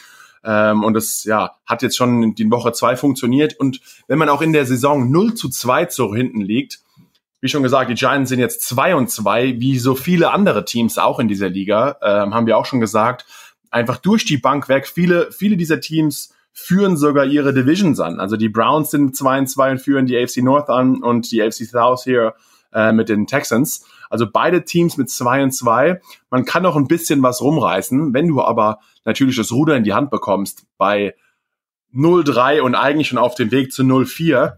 Speaker 1: Ähm, und das ja, hat jetzt schon in Woche zwei funktioniert. Und wenn man auch in der Saison 0 zu 2 so hinten liegt, wie schon gesagt, die Giants sind jetzt 2 und 2, wie so viele andere Teams auch in dieser Liga, ähm, haben wir auch schon gesagt, einfach durch die Bank weg. Viele, viele dieser Teams führen sogar ihre Divisions an. Also die Browns sind 2 und 2 und führen die AFC North an und die AFC South hier äh, mit den Texans. Also beide Teams mit 2 und 2. Man kann noch ein bisschen was rumreißen. Wenn du aber natürlich das Ruder in die Hand bekommst bei 0-3 und eigentlich schon auf dem Weg zu 0-4,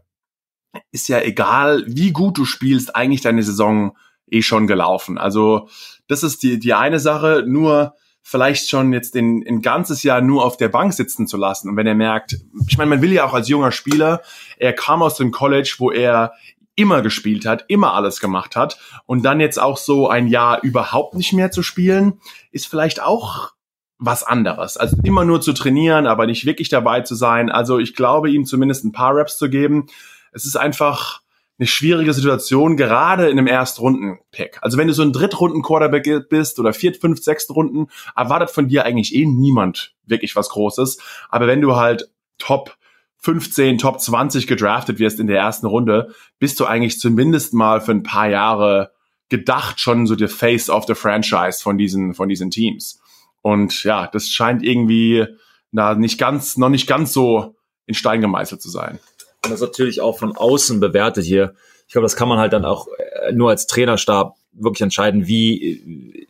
Speaker 1: ist ja egal, wie gut du spielst, eigentlich deine Saison eh schon gelaufen. Also das ist die, die eine Sache. Nur vielleicht schon jetzt den, ein ganzes Jahr nur auf der Bank sitzen zu lassen. Und wenn er merkt, ich meine, man will ja auch als junger Spieler, er kam aus dem College, wo er immer gespielt hat, immer alles gemacht hat und dann jetzt auch so ein Jahr überhaupt nicht mehr zu spielen, ist vielleicht auch was anderes. Also immer nur zu trainieren, aber nicht wirklich dabei zu sein. Also ich glaube, ihm zumindest ein paar Raps zu geben. Es ist einfach, eine schwierige Situation, gerade in einem Erstrunden-Pick. Also wenn du so ein Drittrunden-Quarterback bist oder viert, fünf, sechs Runden, erwartet von dir eigentlich eh niemand wirklich was Großes. Aber wenn du halt Top 15, Top 20 gedraftet wirst in der ersten Runde, bist du eigentlich zumindest mal für ein paar Jahre gedacht schon so der Face of the Franchise von diesen, von diesen Teams. Und ja, das scheint irgendwie na, nicht ganz, noch nicht ganz so in Stein gemeißelt zu sein.
Speaker 2: Und das natürlich auch von außen bewertet hier. Ich glaube, das kann man halt dann auch äh, nur als Trainerstab wirklich entscheiden, wie äh,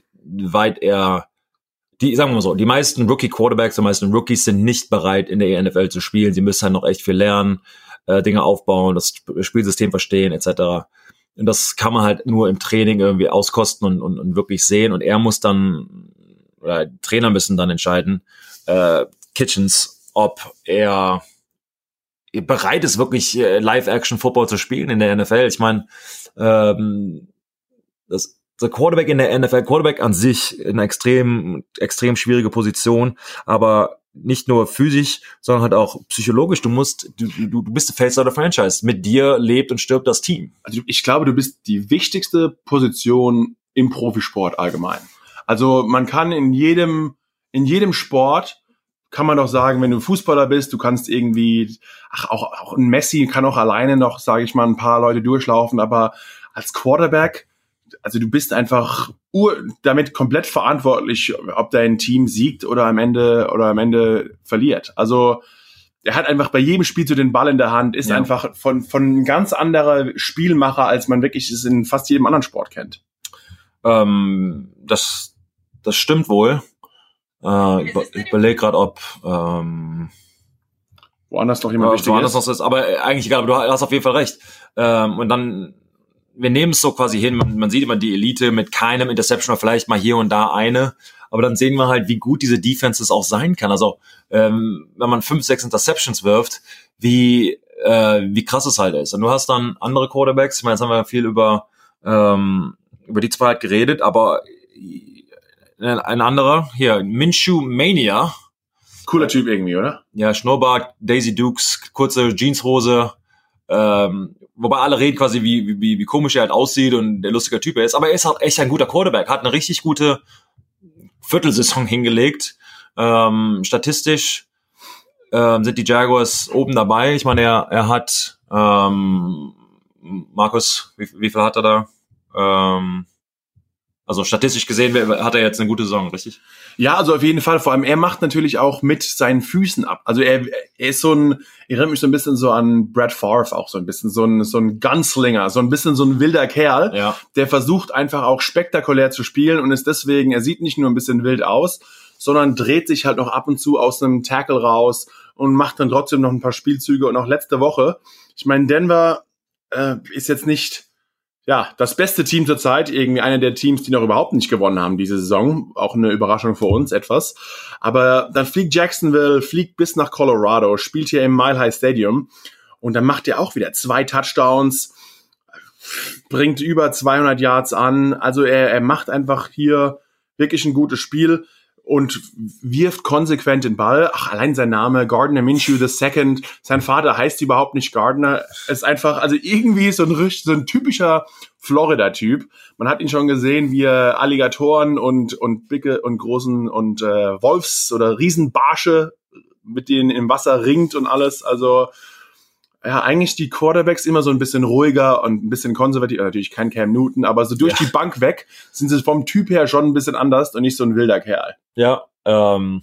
Speaker 2: weit er die, sagen wir mal so, die meisten Rookie-Quarterbacks, die meisten Rookies sind nicht bereit, in der NFL zu spielen. Sie müssen halt noch echt viel lernen, äh, Dinge aufbauen, das Spielsystem verstehen, etc. Und das kann man halt nur im Training irgendwie auskosten und, und, und wirklich sehen. Und er muss dann, oder Trainer müssen dann entscheiden, äh, Kitchens, ob er bereit ist, wirklich äh, Live-Action-Football zu spielen in der NFL. Ich meine, ähm, das der Quarterback in der NFL, Quarterback an sich in einer extrem, extrem schwierige Position, aber nicht nur physisch, sondern halt auch psychologisch. Du musst, du, du, du bist der Face of the Franchise. Mit dir lebt und stirbt das Team.
Speaker 1: Also ich glaube, du bist die wichtigste Position im Profisport allgemein. Also man kann in jedem, in jedem Sport kann man doch sagen, wenn du Fußballer bist, du kannst irgendwie, ach, auch, auch ein Messi kann auch alleine noch, sage ich mal, ein paar Leute durchlaufen, aber als Quarterback, also du bist einfach damit komplett verantwortlich, ob dein Team siegt oder am Ende oder am Ende verliert. Also er hat einfach bei jedem Spiel so den Ball in der Hand, ist ja. einfach von von ganz anderer Spielmacher, als man wirklich es in fast jedem anderen Sport kennt.
Speaker 2: Ähm, das das stimmt wohl. Äh, ich überlege gerade, ob ähm,
Speaker 1: woanders noch jemand
Speaker 2: wichtig woanders ist. Noch ist. Aber eigentlich egal, aber du hast auf jeden Fall recht. Ähm, und dann, wir nehmen es so quasi hin, man, man sieht immer die Elite mit keinem Interception oder vielleicht mal hier und da eine. Aber dann sehen wir halt, wie gut diese Defenses auch sein kann. Also ähm, wenn man fünf, sechs Interceptions wirft, wie äh, wie krass es halt ist. Und du hast dann andere Quarterbacks. Ich meine, jetzt haben wir viel über ähm, über die zwei halt geredet, aber ein anderer hier Minshew Mania.
Speaker 1: Cooler Typ irgendwie, oder?
Speaker 2: Ja, Schnurrbart, Daisy Dukes, kurze Jeanshose. Ähm, wobei alle reden quasi, wie, wie, wie komisch er halt aussieht und der lustige Typ er ist. Aber er ist halt echt ein guter Quarterback, hat eine richtig gute Viertelsaison hingelegt. Ähm, statistisch ähm, sind die Jaguars oben dabei. Ich meine, er, er hat ähm, Markus, wie, wie viel hat er da? Ähm, also statistisch gesehen hat er jetzt eine gute Saison, richtig?
Speaker 1: Ja, also auf jeden Fall. Vor allem er macht natürlich auch mit seinen Füßen ab. Also er, er ist so ein, erinnert mich so ein bisschen so an Brad Favre auch so ein bisschen, so ein, so ein Gunslinger, so ein bisschen so ein wilder Kerl, ja. der versucht einfach auch spektakulär zu spielen und ist deswegen, er sieht nicht nur ein bisschen wild aus, sondern dreht sich halt noch ab und zu aus einem Tackle raus und macht dann trotzdem noch ein paar Spielzüge. Und auch letzte Woche, ich meine, Denver äh, ist jetzt nicht ja, das beste Team zur Zeit, irgendwie einer der Teams, die noch überhaupt nicht gewonnen haben diese Saison. Auch eine Überraschung für uns etwas. Aber dann fliegt Jacksonville, fliegt bis nach Colorado, spielt hier im Mile High Stadium und dann macht er auch wieder zwei Touchdowns, bringt über 200 Yards an. Also er, er macht einfach hier wirklich ein gutes Spiel und wirft konsequent den Ball. Ach, allein sein Name, Gardner Minshew Second. Sein Vater heißt überhaupt nicht Gardner. Ist einfach, also irgendwie so ein, so ein typischer Florida-Typ. Man hat ihn schon gesehen, wie er Alligatoren und, und Bicke und großen und äh, Wolfs- oder Riesenbarsche mit denen im Wasser ringt und alles. Also ja, eigentlich die Quarterbacks immer so ein bisschen ruhiger und ein bisschen konservativ, natürlich kein Cam Newton, aber so durch ja. die Bank weg sind sie vom Typ her schon ein bisschen anders und nicht so ein wilder Kerl.
Speaker 2: Ja, ähm,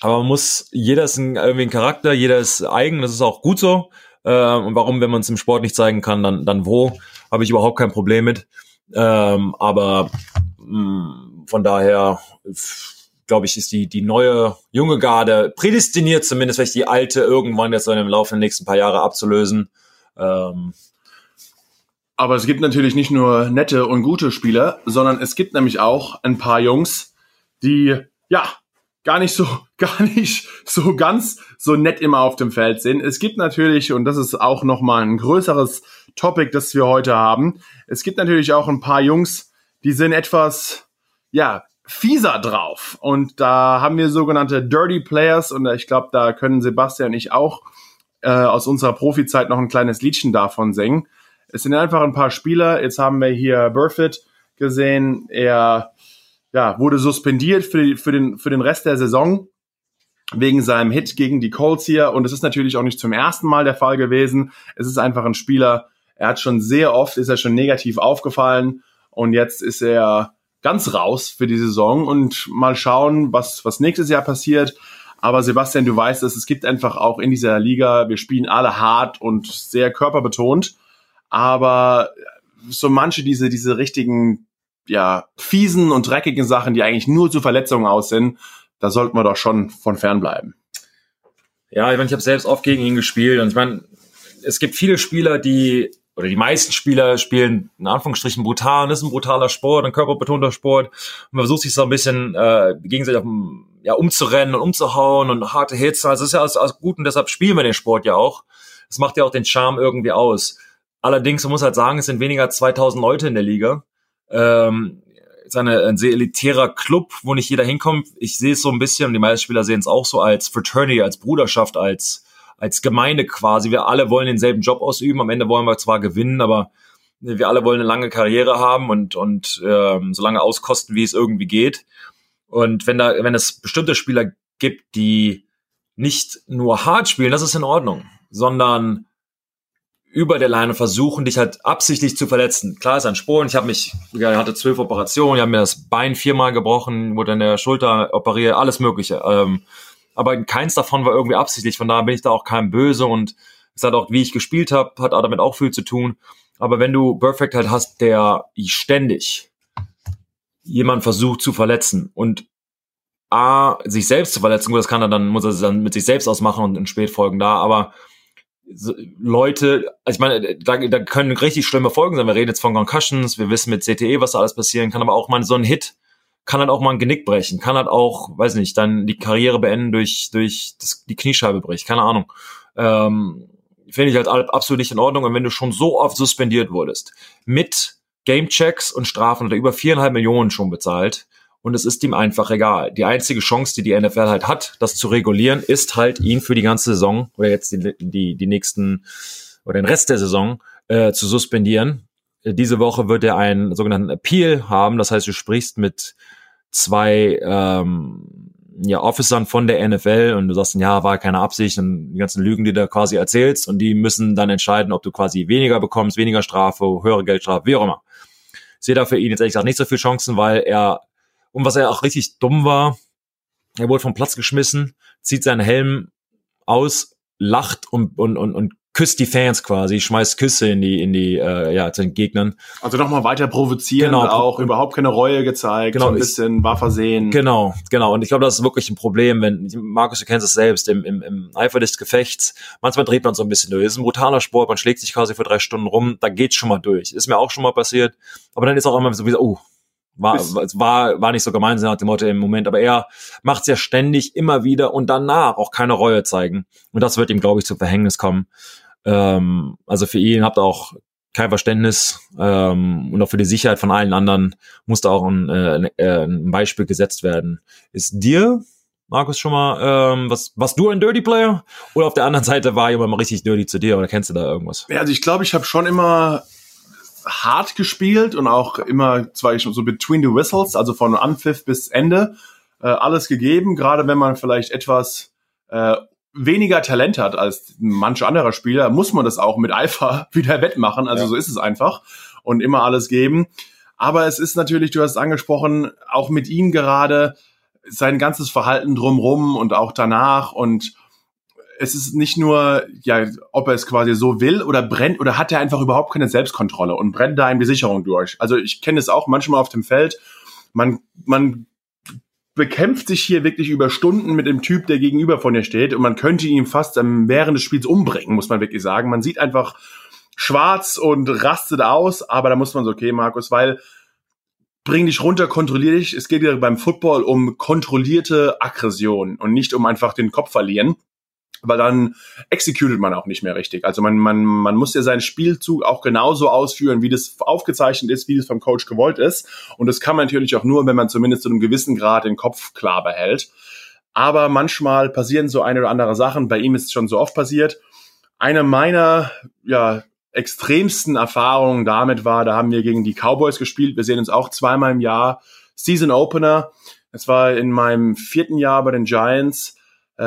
Speaker 2: aber man muss, jeder ist ein, irgendwie ein Charakter, jeder ist eigen, das ist auch gut so. Äh, und warum, wenn man es im Sport nicht zeigen kann, dann, dann wo, habe ich überhaupt kein Problem mit. Ähm, aber mh, mm, von daher glaube ich, ist die, die neue junge Garde prädestiniert, zumindest vielleicht die alte irgendwann jetzt im Laufe der nächsten paar Jahre abzulösen. Ähm,
Speaker 1: aber es gibt natürlich nicht nur nette und gute Spieler, sondern es gibt nämlich auch ein paar Jungs, die, ja, gar nicht so, (laughs) gar nicht so ganz so nett immer auf dem Feld sind. Es gibt natürlich, und das ist auch nochmal ein größeres Topic, das wir heute haben, es gibt natürlich auch ein paar Jungs, die sind etwas, ja, fieser drauf. Und da haben wir sogenannte Dirty Players und ich glaube, da können Sebastian und ich auch äh, aus unserer Profizeit noch ein kleines Liedchen davon singen. Es sind einfach ein paar Spieler. Jetzt haben wir hier Burfitt gesehen. Er ja, wurde suspendiert für, für, den, für den Rest der Saison wegen seinem Hit gegen die Colts hier. Und es ist natürlich auch nicht zum ersten Mal der Fall gewesen. Es ist einfach ein Spieler, er hat schon sehr oft, ist er schon negativ aufgefallen. Und jetzt ist er ganz raus für die Saison und mal schauen, was, was nächstes Jahr passiert. Aber Sebastian, du weißt es, es gibt einfach auch in dieser Liga, wir spielen alle hart und sehr körperbetont. Aber so manche diese, diese richtigen, ja, fiesen und dreckigen Sachen, die eigentlich nur zu Verletzungen aus sind, da sollten wir doch schon von fern bleiben.
Speaker 2: Ja, ich meine, ich habe selbst oft gegen ihn gespielt und ich meine, es gibt viele Spieler, die oder die meisten Spieler spielen in Anführungsstrichen brutal, das ist ein brutaler Sport, ein körperbetonter Sport. Und man versucht sich so ein bisschen äh, gegenseitig auf, ja, umzurennen und umzuhauen und harte Hits. Also das ist ja alles, alles gut und deshalb spielen wir den Sport ja auch. Das macht ja auch den Charme irgendwie aus. Allerdings, man muss halt sagen, es sind weniger 2000 Leute in der Liga. Ähm, ist eine, ein sehr elitärer Club, wo nicht jeder hinkommt. Ich sehe es so ein bisschen, und die meisten Spieler sehen es auch so als Fraternity, als Bruderschaft, als als Gemeinde quasi. Wir alle wollen denselben Job ausüben. Am Ende wollen wir zwar gewinnen, aber wir alle wollen eine lange Karriere haben und, und ähm, so lange auskosten, wie es irgendwie geht. Und wenn da, wenn es bestimmte Spieler gibt, die nicht nur hart spielen, das ist in Ordnung, sondern über der Leine versuchen, dich halt absichtlich zu verletzen. Klar ist ein Sporen. Ich habe mich, ich hatte zwölf Operationen, ich habe mir das Bein viermal gebrochen, wurde an der Schulter operiert, alles Mögliche. Ähm, aber keins davon war irgendwie absichtlich. Von daher bin ich da auch kein Böse und es hat auch, wie ich gespielt habe, hat damit auch viel zu tun. Aber wenn du Perfect halt hast, der ständig jemand versucht zu verletzen und A, sich selbst zu verletzen, das kann er dann, muss er dann mit sich selbst ausmachen und in Spätfolgen da, aber Leute, also ich meine, da, da können richtig schlimme Folgen sein. Wir reden jetzt von Concussions, wir wissen mit CTE, was da alles passieren kann, aber auch mal so ein Hit kann halt auch mal ein Genick brechen, kann halt auch, weiß nicht, dann die Karriere beenden durch, durch das, die Kniescheibe bricht, keine Ahnung. Ähm, Finde ich halt absolut nicht in Ordnung. Und wenn du schon so oft suspendiert wurdest, mit Gamechecks und Strafen hat er über viereinhalb Millionen schon bezahlt, und es ist ihm einfach egal. Die einzige Chance, die die NFL halt hat, das zu regulieren, ist halt ihn für die ganze Saison oder jetzt die, die, die nächsten oder den Rest der Saison äh, zu suspendieren. Diese Woche wird er einen sogenannten Appeal haben, das heißt, du sprichst mit zwei ähm, ja, Officern von der NFL und du sagst, ja, war keine Absicht und die ganzen Lügen, die du quasi erzählst und die müssen dann entscheiden, ob du quasi weniger bekommst, weniger Strafe, höhere Geldstrafe, wie auch immer. Ich sehe da für ihn jetzt ehrlich gesagt nicht so viele Chancen, weil er, und was er auch richtig dumm war, er wurde vom Platz geschmissen, zieht seinen Helm aus, lacht und, und, und, und küsst die Fans quasi, schmeißt Küsse in die, in die, äh, ja, zu den Gegnern.
Speaker 1: Also nochmal weiter provozieren, genau, auch überhaupt keine Reue gezeigt, genau, so ein bisschen war versehen.
Speaker 2: Genau, genau. Und ich glaube, das ist wirklich ein Problem, wenn, Markus, du kennst es selbst, im, im, im Eifer des Gefechts, manchmal dreht man so ein bisschen durch. Es ist ein brutaler Sport, man schlägt sich quasi für drei Stunden rum, da geht's schon mal durch. Ist mir auch schon mal passiert. Aber dann ist auch immer so wie oh, war, war, war nicht so gemein nach dem Motto im Moment, aber er macht es ja ständig immer wieder und danach auch keine Reue zeigen. Und das wird ihm, glaube ich, zu Verhängnis kommen. Ähm, also für ihn habt auch kein Verständnis ähm, und auch für die Sicherheit von allen anderen muss da auch ein, äh, äh, ein Beispiel gesetzt werden. Ist dir, Markus, schon mal, ähm, was, was du ein Dirty Player? Oder auf der anderen Seite war jemand mal richtig dirty zu dir oder kennst du da irgendwas?
Speaker 1: Ja, also ich glaube, ich habe schon immer hart gespielt und auch immer zwar so between the whistles, also von Anpfiff bis Ende, äh, alles gegeben, gerade wenn man vielleicht etwas äh, weniger Talent hat als manche anderer Spieler, muss man das auch mit Alpha (laughs) wieder wettmachen. Also ja. so ist es einfach und immer alles geben. Aber es ist natürlich, du hast es angesprochen, auch mit ihm gerade sein ganzes Verhalten drumrum und auch danach und es ist nicht nur, ja, ob er es quasi so will oder brennt oder hat er einfach überhaupt keine Selbstkontrolle und brennt da in die Sicherung durch. Also ich kenne es auch manchmal auf dem Feld. Man, man bekämpft sich hier wirklich über Stunden mit dem Typ, der gegenüber von dir steht und man könnte ihn fast während des Spiels umbringen, muss man wirklich sagen. Man sieht einfach schwarz und rastet aus, aber da muss man so, okay, Markus, weil bring dich runter, kontrollier dich. Es geht ja beim Football um kontrollierte Aggression und nicht um einfach den Kopf verlieren weil dann executet man auch nicht mehr richtig. Also man, man, man muss ja seinen Spielzug auch genauso ausführen, wie das aufgezeichnet ist, wie das vom Coach gewollt ist. Und das kann man natürlich auch nur, wenn man zumindest zu einem gewissen Grad den Kopf klar behält. Aber manchmal passieren so eine oder andere Sachen. Bei ihm ist es schon so oft passiert. Eine meiner, ja, extremsten Erfahrungen damit war, da haben wir gegen die Cowboys gespielt. Wir sehen uns auch zweimal im Jahr. Season Opener. Es war in meinem vierten Jahr bei den Giants äh,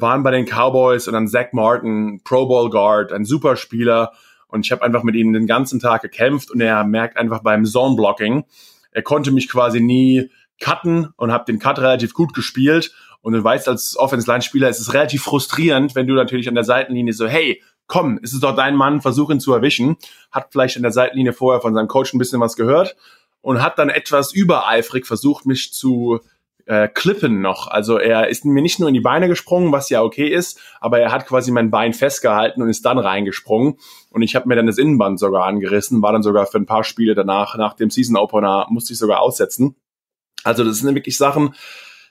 Speaker 1: waren bei den Cowboys und dann Zach Martin, Pro Bowl Guard, ein super Spieler. Und ich habe einfach mit ihm den ganzen Tag gekämpft und er merkt einfach beim Zone Blocking, er konnte mich quasi nie cutten und habe den Cut relativ gut gespielt. Und du weißt, als Offense-Line-Spieler ist es relativ frustrierend, wenn du natürlich an der Seitenlinie so, hey, komm, ist es doch dein Mann, versuch ihn zu erwischen. Hat vielleicht an der Seitenlinie vorher von seinem Coach ein bisschen was gehört und hat dann etwas übereifrig versucht, mich zu äh, Klippen noch. Also er ist mir nicht nur in die Beine gesprungen, was ja okay ist, aber er hat quasi mein Bein festgehalten und ist dann reingesprungen. Und ich habe mir dann das Innenband sogar angerissen, war dann sogar für ein paar Spiele danach, nach dem Season Opener, musste ich sogar aussetzen. Also das sind wirklich Sachen,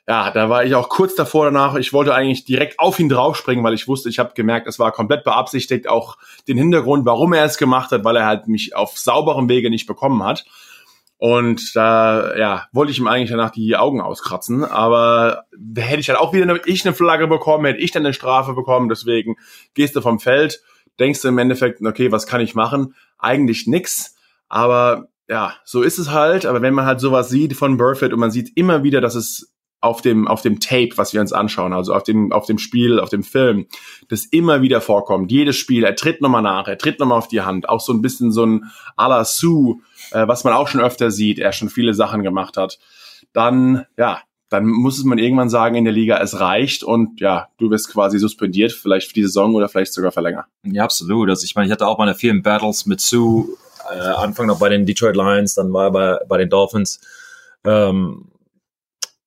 Speaker 1: ja, da war ich auch kurz davor danach. Ich wollte eigentlich direkt auf ihn draufspringen, weil ich wusste, ich habe gemerkt, es war komplett beabsichtigt, auch den Hintergrund, warum er es gemacht hat, weil er halt mich auf sauberem Wege nicht bekommen hat. Und da, ja, wollte ich ihm eigentlich danach die Augen auskratzen, aber hätte ich halt auch wieder eine, ich eine Flagge bekommen, hätte ich dann eine Strafe bekommen, deswegen gehst du vom Feld, denkst du im Endeffekt, okay, was kann ich machen? Eigentlich nix, aber ja, so ist es halt, aber wenn man halt sowas sieht von Burfitt und man sieht immer wieder, dass es auf dem, auf dem Tape, was wir uns anschauen, also auf dem, auf dem Spiel, auf dem Film, das immer wieder vorkommt. Jedes Spiel, er tritt nochmal nach, er tritt nochmal auf die Hand. Auch so ein bisschen so ein à la Sue, äh, was man auch schon öfter sieht, er schon viele Sachen gemacht hat. Dann, ja, dann muss man irgendwann sagen in der Liga, es reicht und ja, du wirst quasi suspendiert, vielleicht für die Saison oder vielleicht sogar verlängert.
Speaker 2: Ja, absolut. Also ich meine, ich hatte auch meine vielen Battles mit Sue, äh, Anfang noch bei den Detroit Lions, dann war er bei, bei den Dolphins. Ähm,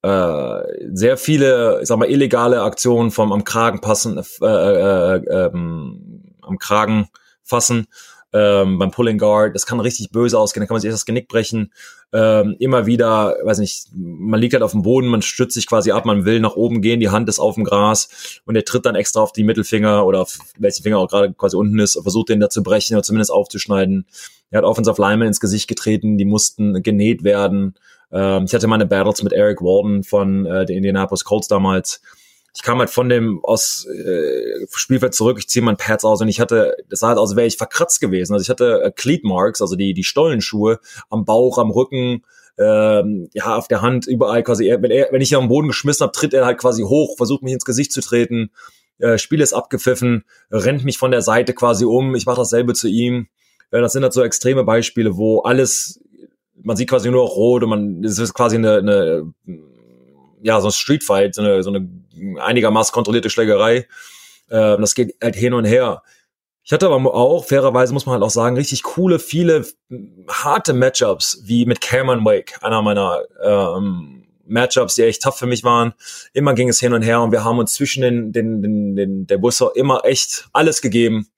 Speaker 2: äh, sehr viele, ich sag mal, illegale Aktionen vom am Kragen passen, äh, äh, äh, ähm, am Kragen fassen ähm, beim Pulling Guard. Das kann richtig böse ausgehen, da kann man sich erst das Genick brechen. Ähm, immer wieder, weiß nicht, man liegt halt auf dem Boden, man stützt sich quasi ab, man will nach oben gehen, die Hand ist auf dem Gras und er tritt dann extra auf die Mittelfinger oder auf welchen Finger auch gerade quasi unten ist, versucht den da zu brechen oder zumindest aufzuschneiden. Er hat Offensive Linemen ins Gesicht getreten, die mussten genäht werden. Ähm, ich hatte meine Battles mit Eric Walden von äh, den Indianapolis Colts damals ich kam halt von dem aus äh, Spielfeld zurück, ich ziehe mein Pads aus und ich hatte, das sah halt aus, wäre ich verkratzt gewesen. Also ich hatte äh, Cleat Marks, also die, die Stollenschuhe am Bauch, am Rücken, ähm, ja, auf der Hand, überall quasi. Er, wenn, er, wenn ich ihn am Boden geschmissen habe, tritt er halt quasi hoch, versucht mich ins Gesicht zu treten. Äh, Spiel ist abgepfiffen, rennt mich von der Seite quasi um. Ich mache dasselbe zu ihm. Äh, das sind halt so extreme Beispiele, wo alles, man sieht quasi nur rot und man, das ist quasi eine, eine ja, so ein Streetfight, so eine, so eine einigermaßen kontrollierte Schlägerei. Äh, das geht halt hin und her. Ich hatte aber auch, fairerweise muss man halt auch sagen, richtig coole, viele harte Matchups, wie mit Cameron Wake, einer meiner ähm, Matchups, die echt tough für mich waren. Immer ging es hin und her und wir haben uns zwischen den, den, den, den der Busse immer echt alles gegeben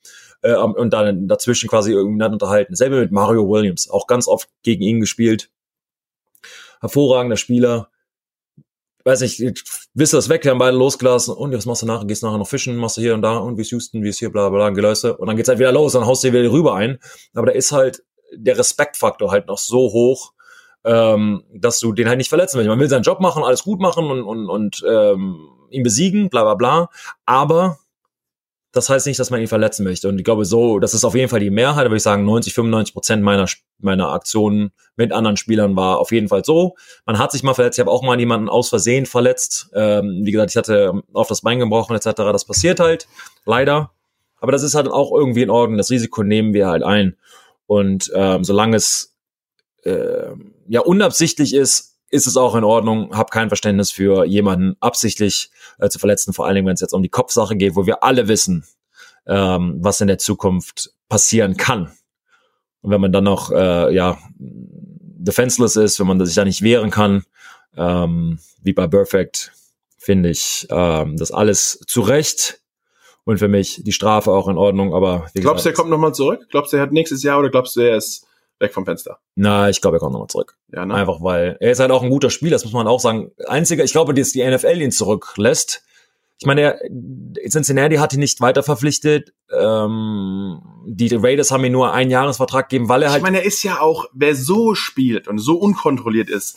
Speaker 2: äh, und dann dazwischen quasi irgendwie unterhalten. Selber mit Mario Williams, auch ganz oft gegen ihn gespielt. Hervorragender Spieler weiß nicht, wisst das weg, wir haben beide losgelassen und was machst du nachher? Gehst nachher noch fischen, machst du hier und da und wie ist Houston, wie ist hier, bla bla bla, Geläuse und dann geht's halt wieder los, dann haust du wieder rüber ein. Aber da ist halt der Respektfaktor halt noch so hoch, ähm, dass du den halt nicht verletzen willst. Man will seinen Job machen, alles gut machen und, und, und ähm, ihn besiegen, bla bla bla. Aber das heißt nicht, dass man ihn verletzen möchte. Und ich glaube, so, das ist auf jeden Fall die Mehrheit, würde ich sagen, 90, 95 Prozent meiner, meiner Aktionen mit anderen Spielern war auf jeden Fall so. Man hat sich mal verletzt, ich habe auch mal jemanden aus Versehen verletzt. Ähm, wie gesagt, ich hatte auf das Bein gebrochen etc. Das passiert halt, leider. Aber das ist halt auch irgendwie in Ordnung. Das Risiko nehmen wir halt ein. Und ähm, solange es äh, ja unabsichtlich ist, ist es auch in Ordnung. Hab kein Verständnis für jemanden absichtlich äh, zu verletzen, vor allem wenn es jetzt um die Kopfsache geht, wo wir alle wissen, ähm, was in der Zukunft passieren kann. Und wenn man dann noch äh, ja defenseless ist, wenn man sich da nicht wehren kann, ähm, wie bei Perfect, finde ich ähm, das alles zu Recht und für mich die Strafe auch in Ordnung. Aber
Speaker 1: wie glaubst du, er kommt nochmal zurück? Glaubst du, er hat nächstes Jahr oder glaubst du, er ist weg vom Fenster.
Speaker 2: Na, ich glaube, er kommt nochmal zurück. Ja, ne? Einfach weil er ist halt auch ein guter Spieler, das muss man auch sagen. Einziger, ich glaube, dass die NFL ihn zurücklässt. Ich meine, er, Cincinnati hat ihn nicht weiter verpflichtet. Ähm, die Raiders haben ihm nur einen Jahresvertrag gegeben, weil er halt.
Speaker 1: Ich meine, er ist ja auch, wer so spielt und so unkontrolliert ist,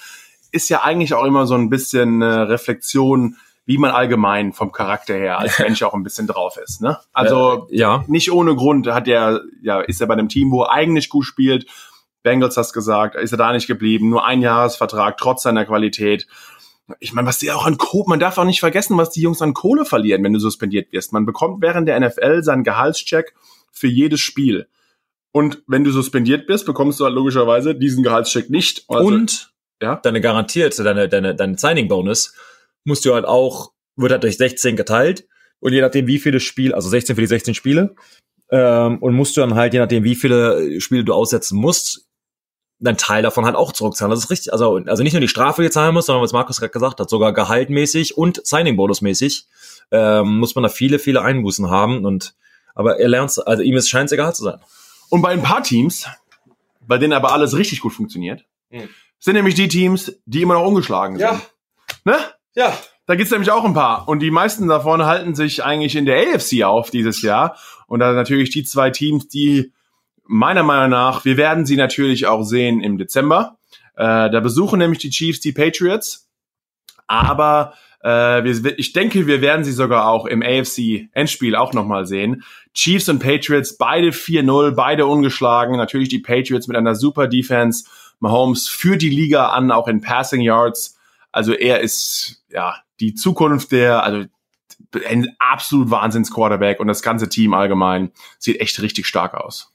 Speaker 1: ist ja eigentlich auch immer so ein bisschen äh, Reflexion, wie man allgemein vom Charakter her als (laughs) Mensch auch ein bisschen drauf ist. Ne? Also äh, ja. nicht ohne Grund hat er, ja, ist er bei einem Team, wo er eigentlich gut spielt Bengals hast gesagt, ist er da nicht geblieben, nur ein Jahresvertrag, trotz seiner Qualität. Ich meine, was die auch an Kohle, man darf auch nicht vergessen, was die Jungs an Kohle verlieren, wenn du suspendiert wirst. Man bekommt während der NFL seinen Gehaltscheck für jedes Spiel. Und wenn du suspendiert bist, bekommst du halt logischerweise diesen Gehaltscheck nicht.
Speaker 2: Also, und ja? deine garantierte, deine, deine, deine Signing-Bonus musst du halt auch, wird halt durch 16 geteilt. Und je nachdem, wie viele Spiele, also 16 für die 16 Spiele, ähm, und musst du dann halt, je nachdem, wie viele Spiele du aussetzen musst, einen Teil davon halt auch zurückzahlen. Das ist richtig. Also, also nicht nur die Strafe, die zahlen muss, sondern was Markus gerade gesagt hat, sogar gehaltmäßig und Signing-Bonus-mäßig ähm, muss man da viele, viele Einbußen haben. Und aber er lernt, also ihm ist scheint es egal zu sein.
Speaker 1: Und bei ein paar Teams, bei denen aber alles richtig gut funktioniert, mhm. sind nämlich die Teams, die immer noch ungeschlagen sind. Ja. Ne? Ja. Da gibt's nämlich auch ein paar. Und die meisten davon halten sich eigentlich in der AFC auf dieses Jahr. Und da natürlich die zwei Teams, die meiner Meinung nach, wir werden sie natürlich auch sehen im Dezember. Äh, da besuchen nämlich die Chiefs die Patriots. Aber äh, wir, ich denke, wir werden sie sogar auch im AFC-Endspiel auch nochmal sehen. Chiefs und Patriots, beide 4-0, beide ungeschlagen. Natürlich die Patriots mit einer super Defense. Mahomes führt die Liga an, auch in Passing Yards. Also er ist ja die Zukunft der, also ein absolut Wahnsinns-Quarterback und das ganze Team allgemein sieht echt richtig stark aus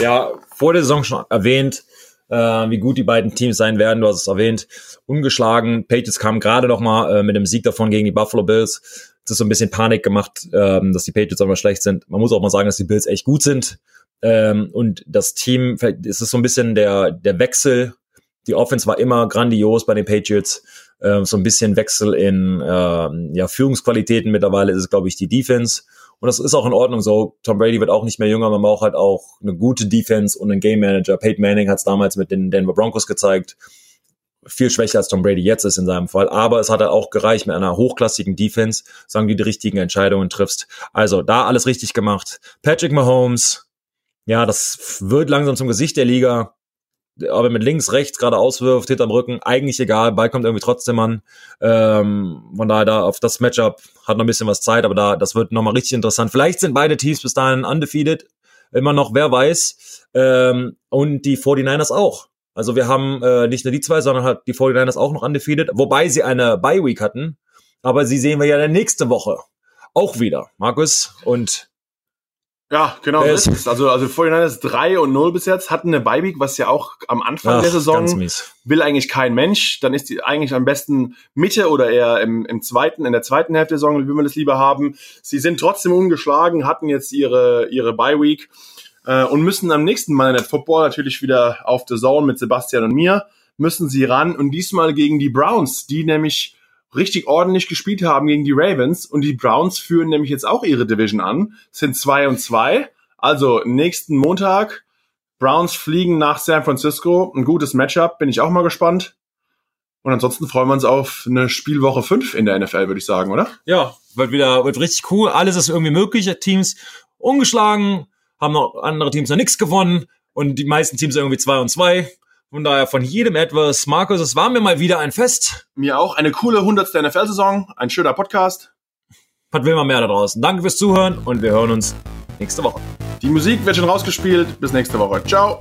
Speaker 2: ja vor der Saison schon erwähnt, äh, wie gut die beiden Teams sein werden. Du hast es erwähnt. Ungeschlagen. Patriots kam gerade noch mal äh, mit dem Sieg davon gegen die Buffalo Bills. Es ist so ein bisschen Panik gemacht, ähm, dass die Patriots auch mal schlecht sind. Man muss auch mal sagen, dass die Bills echt gut sind. Ähm, und das Team, es ist so ein bisschen der, der Wechsel. Die Offense war immer grandios bei den Patriots. äh, so ein bisschen Wechsel in äh, ja, Führungsqualitäten. Mittlerweile ist es, glaube ich, die Defense. Und das ist auch in Ordnung so. Tom Brady wird auch nicht mehr jünger, man braucht halt auch eine gute Defense und einen Game Manager. Peyton Manning hat es damals mit den Denver Broncos gezeigt. Viel schwächer als Tom Brady jetzt ist in seinem Fall. Aber es hat halt auch gereicht mit einer hochklassigen Defense, sagen du die richtigen Entscheidungen triffst. Also da alles richtig gemacht. Patrick Mahomes, ja, das wird langsam zum Gesicht der Liga ob er mit links, rechts gerade auswirft, hinterm Rücken, eigentlich egal, Ball kommt irgendwie trotzdem an. Ähm, von daher, da auf das Matchup hat noch ein bisschen was Zeit, aber da, das wird nochmal richtig interessant. Vielleicht sind beide Teams bis dahin undefeated, immer noch, wer weiß. Ähm, und die 49ers auch. Also wir haben äh, nicht nur die zwei, sondern halt die 49ers auch noch undefeated, wobei sie eine Bye-Week hatten. Aber sie sehen wir ja nächste Woche auch wieder, Markus. Und
Speaker 1: ja, genau. Äh, ist Also, also 49ers 3 und 0 bis jetzt, hatten eine Bye was ja auch am Anfang Ach, der Saison will eigentlich kein Mensch. Dann ist die eigentlich am besten Mitte oder eher im, im zweiten, in der zweiten Hälfte der Saison, wie wir das lieber haben. Sie sind trotzdem ungeschlagen, hatten jetzt ihre, ihre Bye Week äh, und müssen am nächsten Mal in der Football natürlich wieder auf The Zone mit Sebastian und mir, müssen sie ran und diesmal gegen die Browns, die nämlich richtig ordentlich gespielt haben gegen die Ravens und die Browns führen nämlich jetzt auch ihre Division an, sind zwei und zwei. Also nächsten Montag Browns fliegen nach San Francisco, ein gutes Matchup, bin ich auch mal gespannt. Und ansonsten freuen wir uns auf eine Spielwoche 5 in der NFL, würde ich sagen, oder?
Speaker 2: Ja, wird wieder wird richtig cool. Alles ist irgendwie möglich. Teams ungeschlagen, haben noch andere Teams noch nichts gewonnen und die meisten Teams irgendwie zwei und zwei. Von daher von jedem etwas. Markus, es war mir mal wieder ein Fest.
Speaker 1: Mir auch. Eine coole 100. NFL-Saison. Ein schöner Podcast.
Speaker 2: Was will man mehr da draußen? Danke fürs Zuhören und wir hören uns nächste Woche.
Speaker 1: Die Musik wird schon rausgespielt. Bis nächste Woche. Ciao.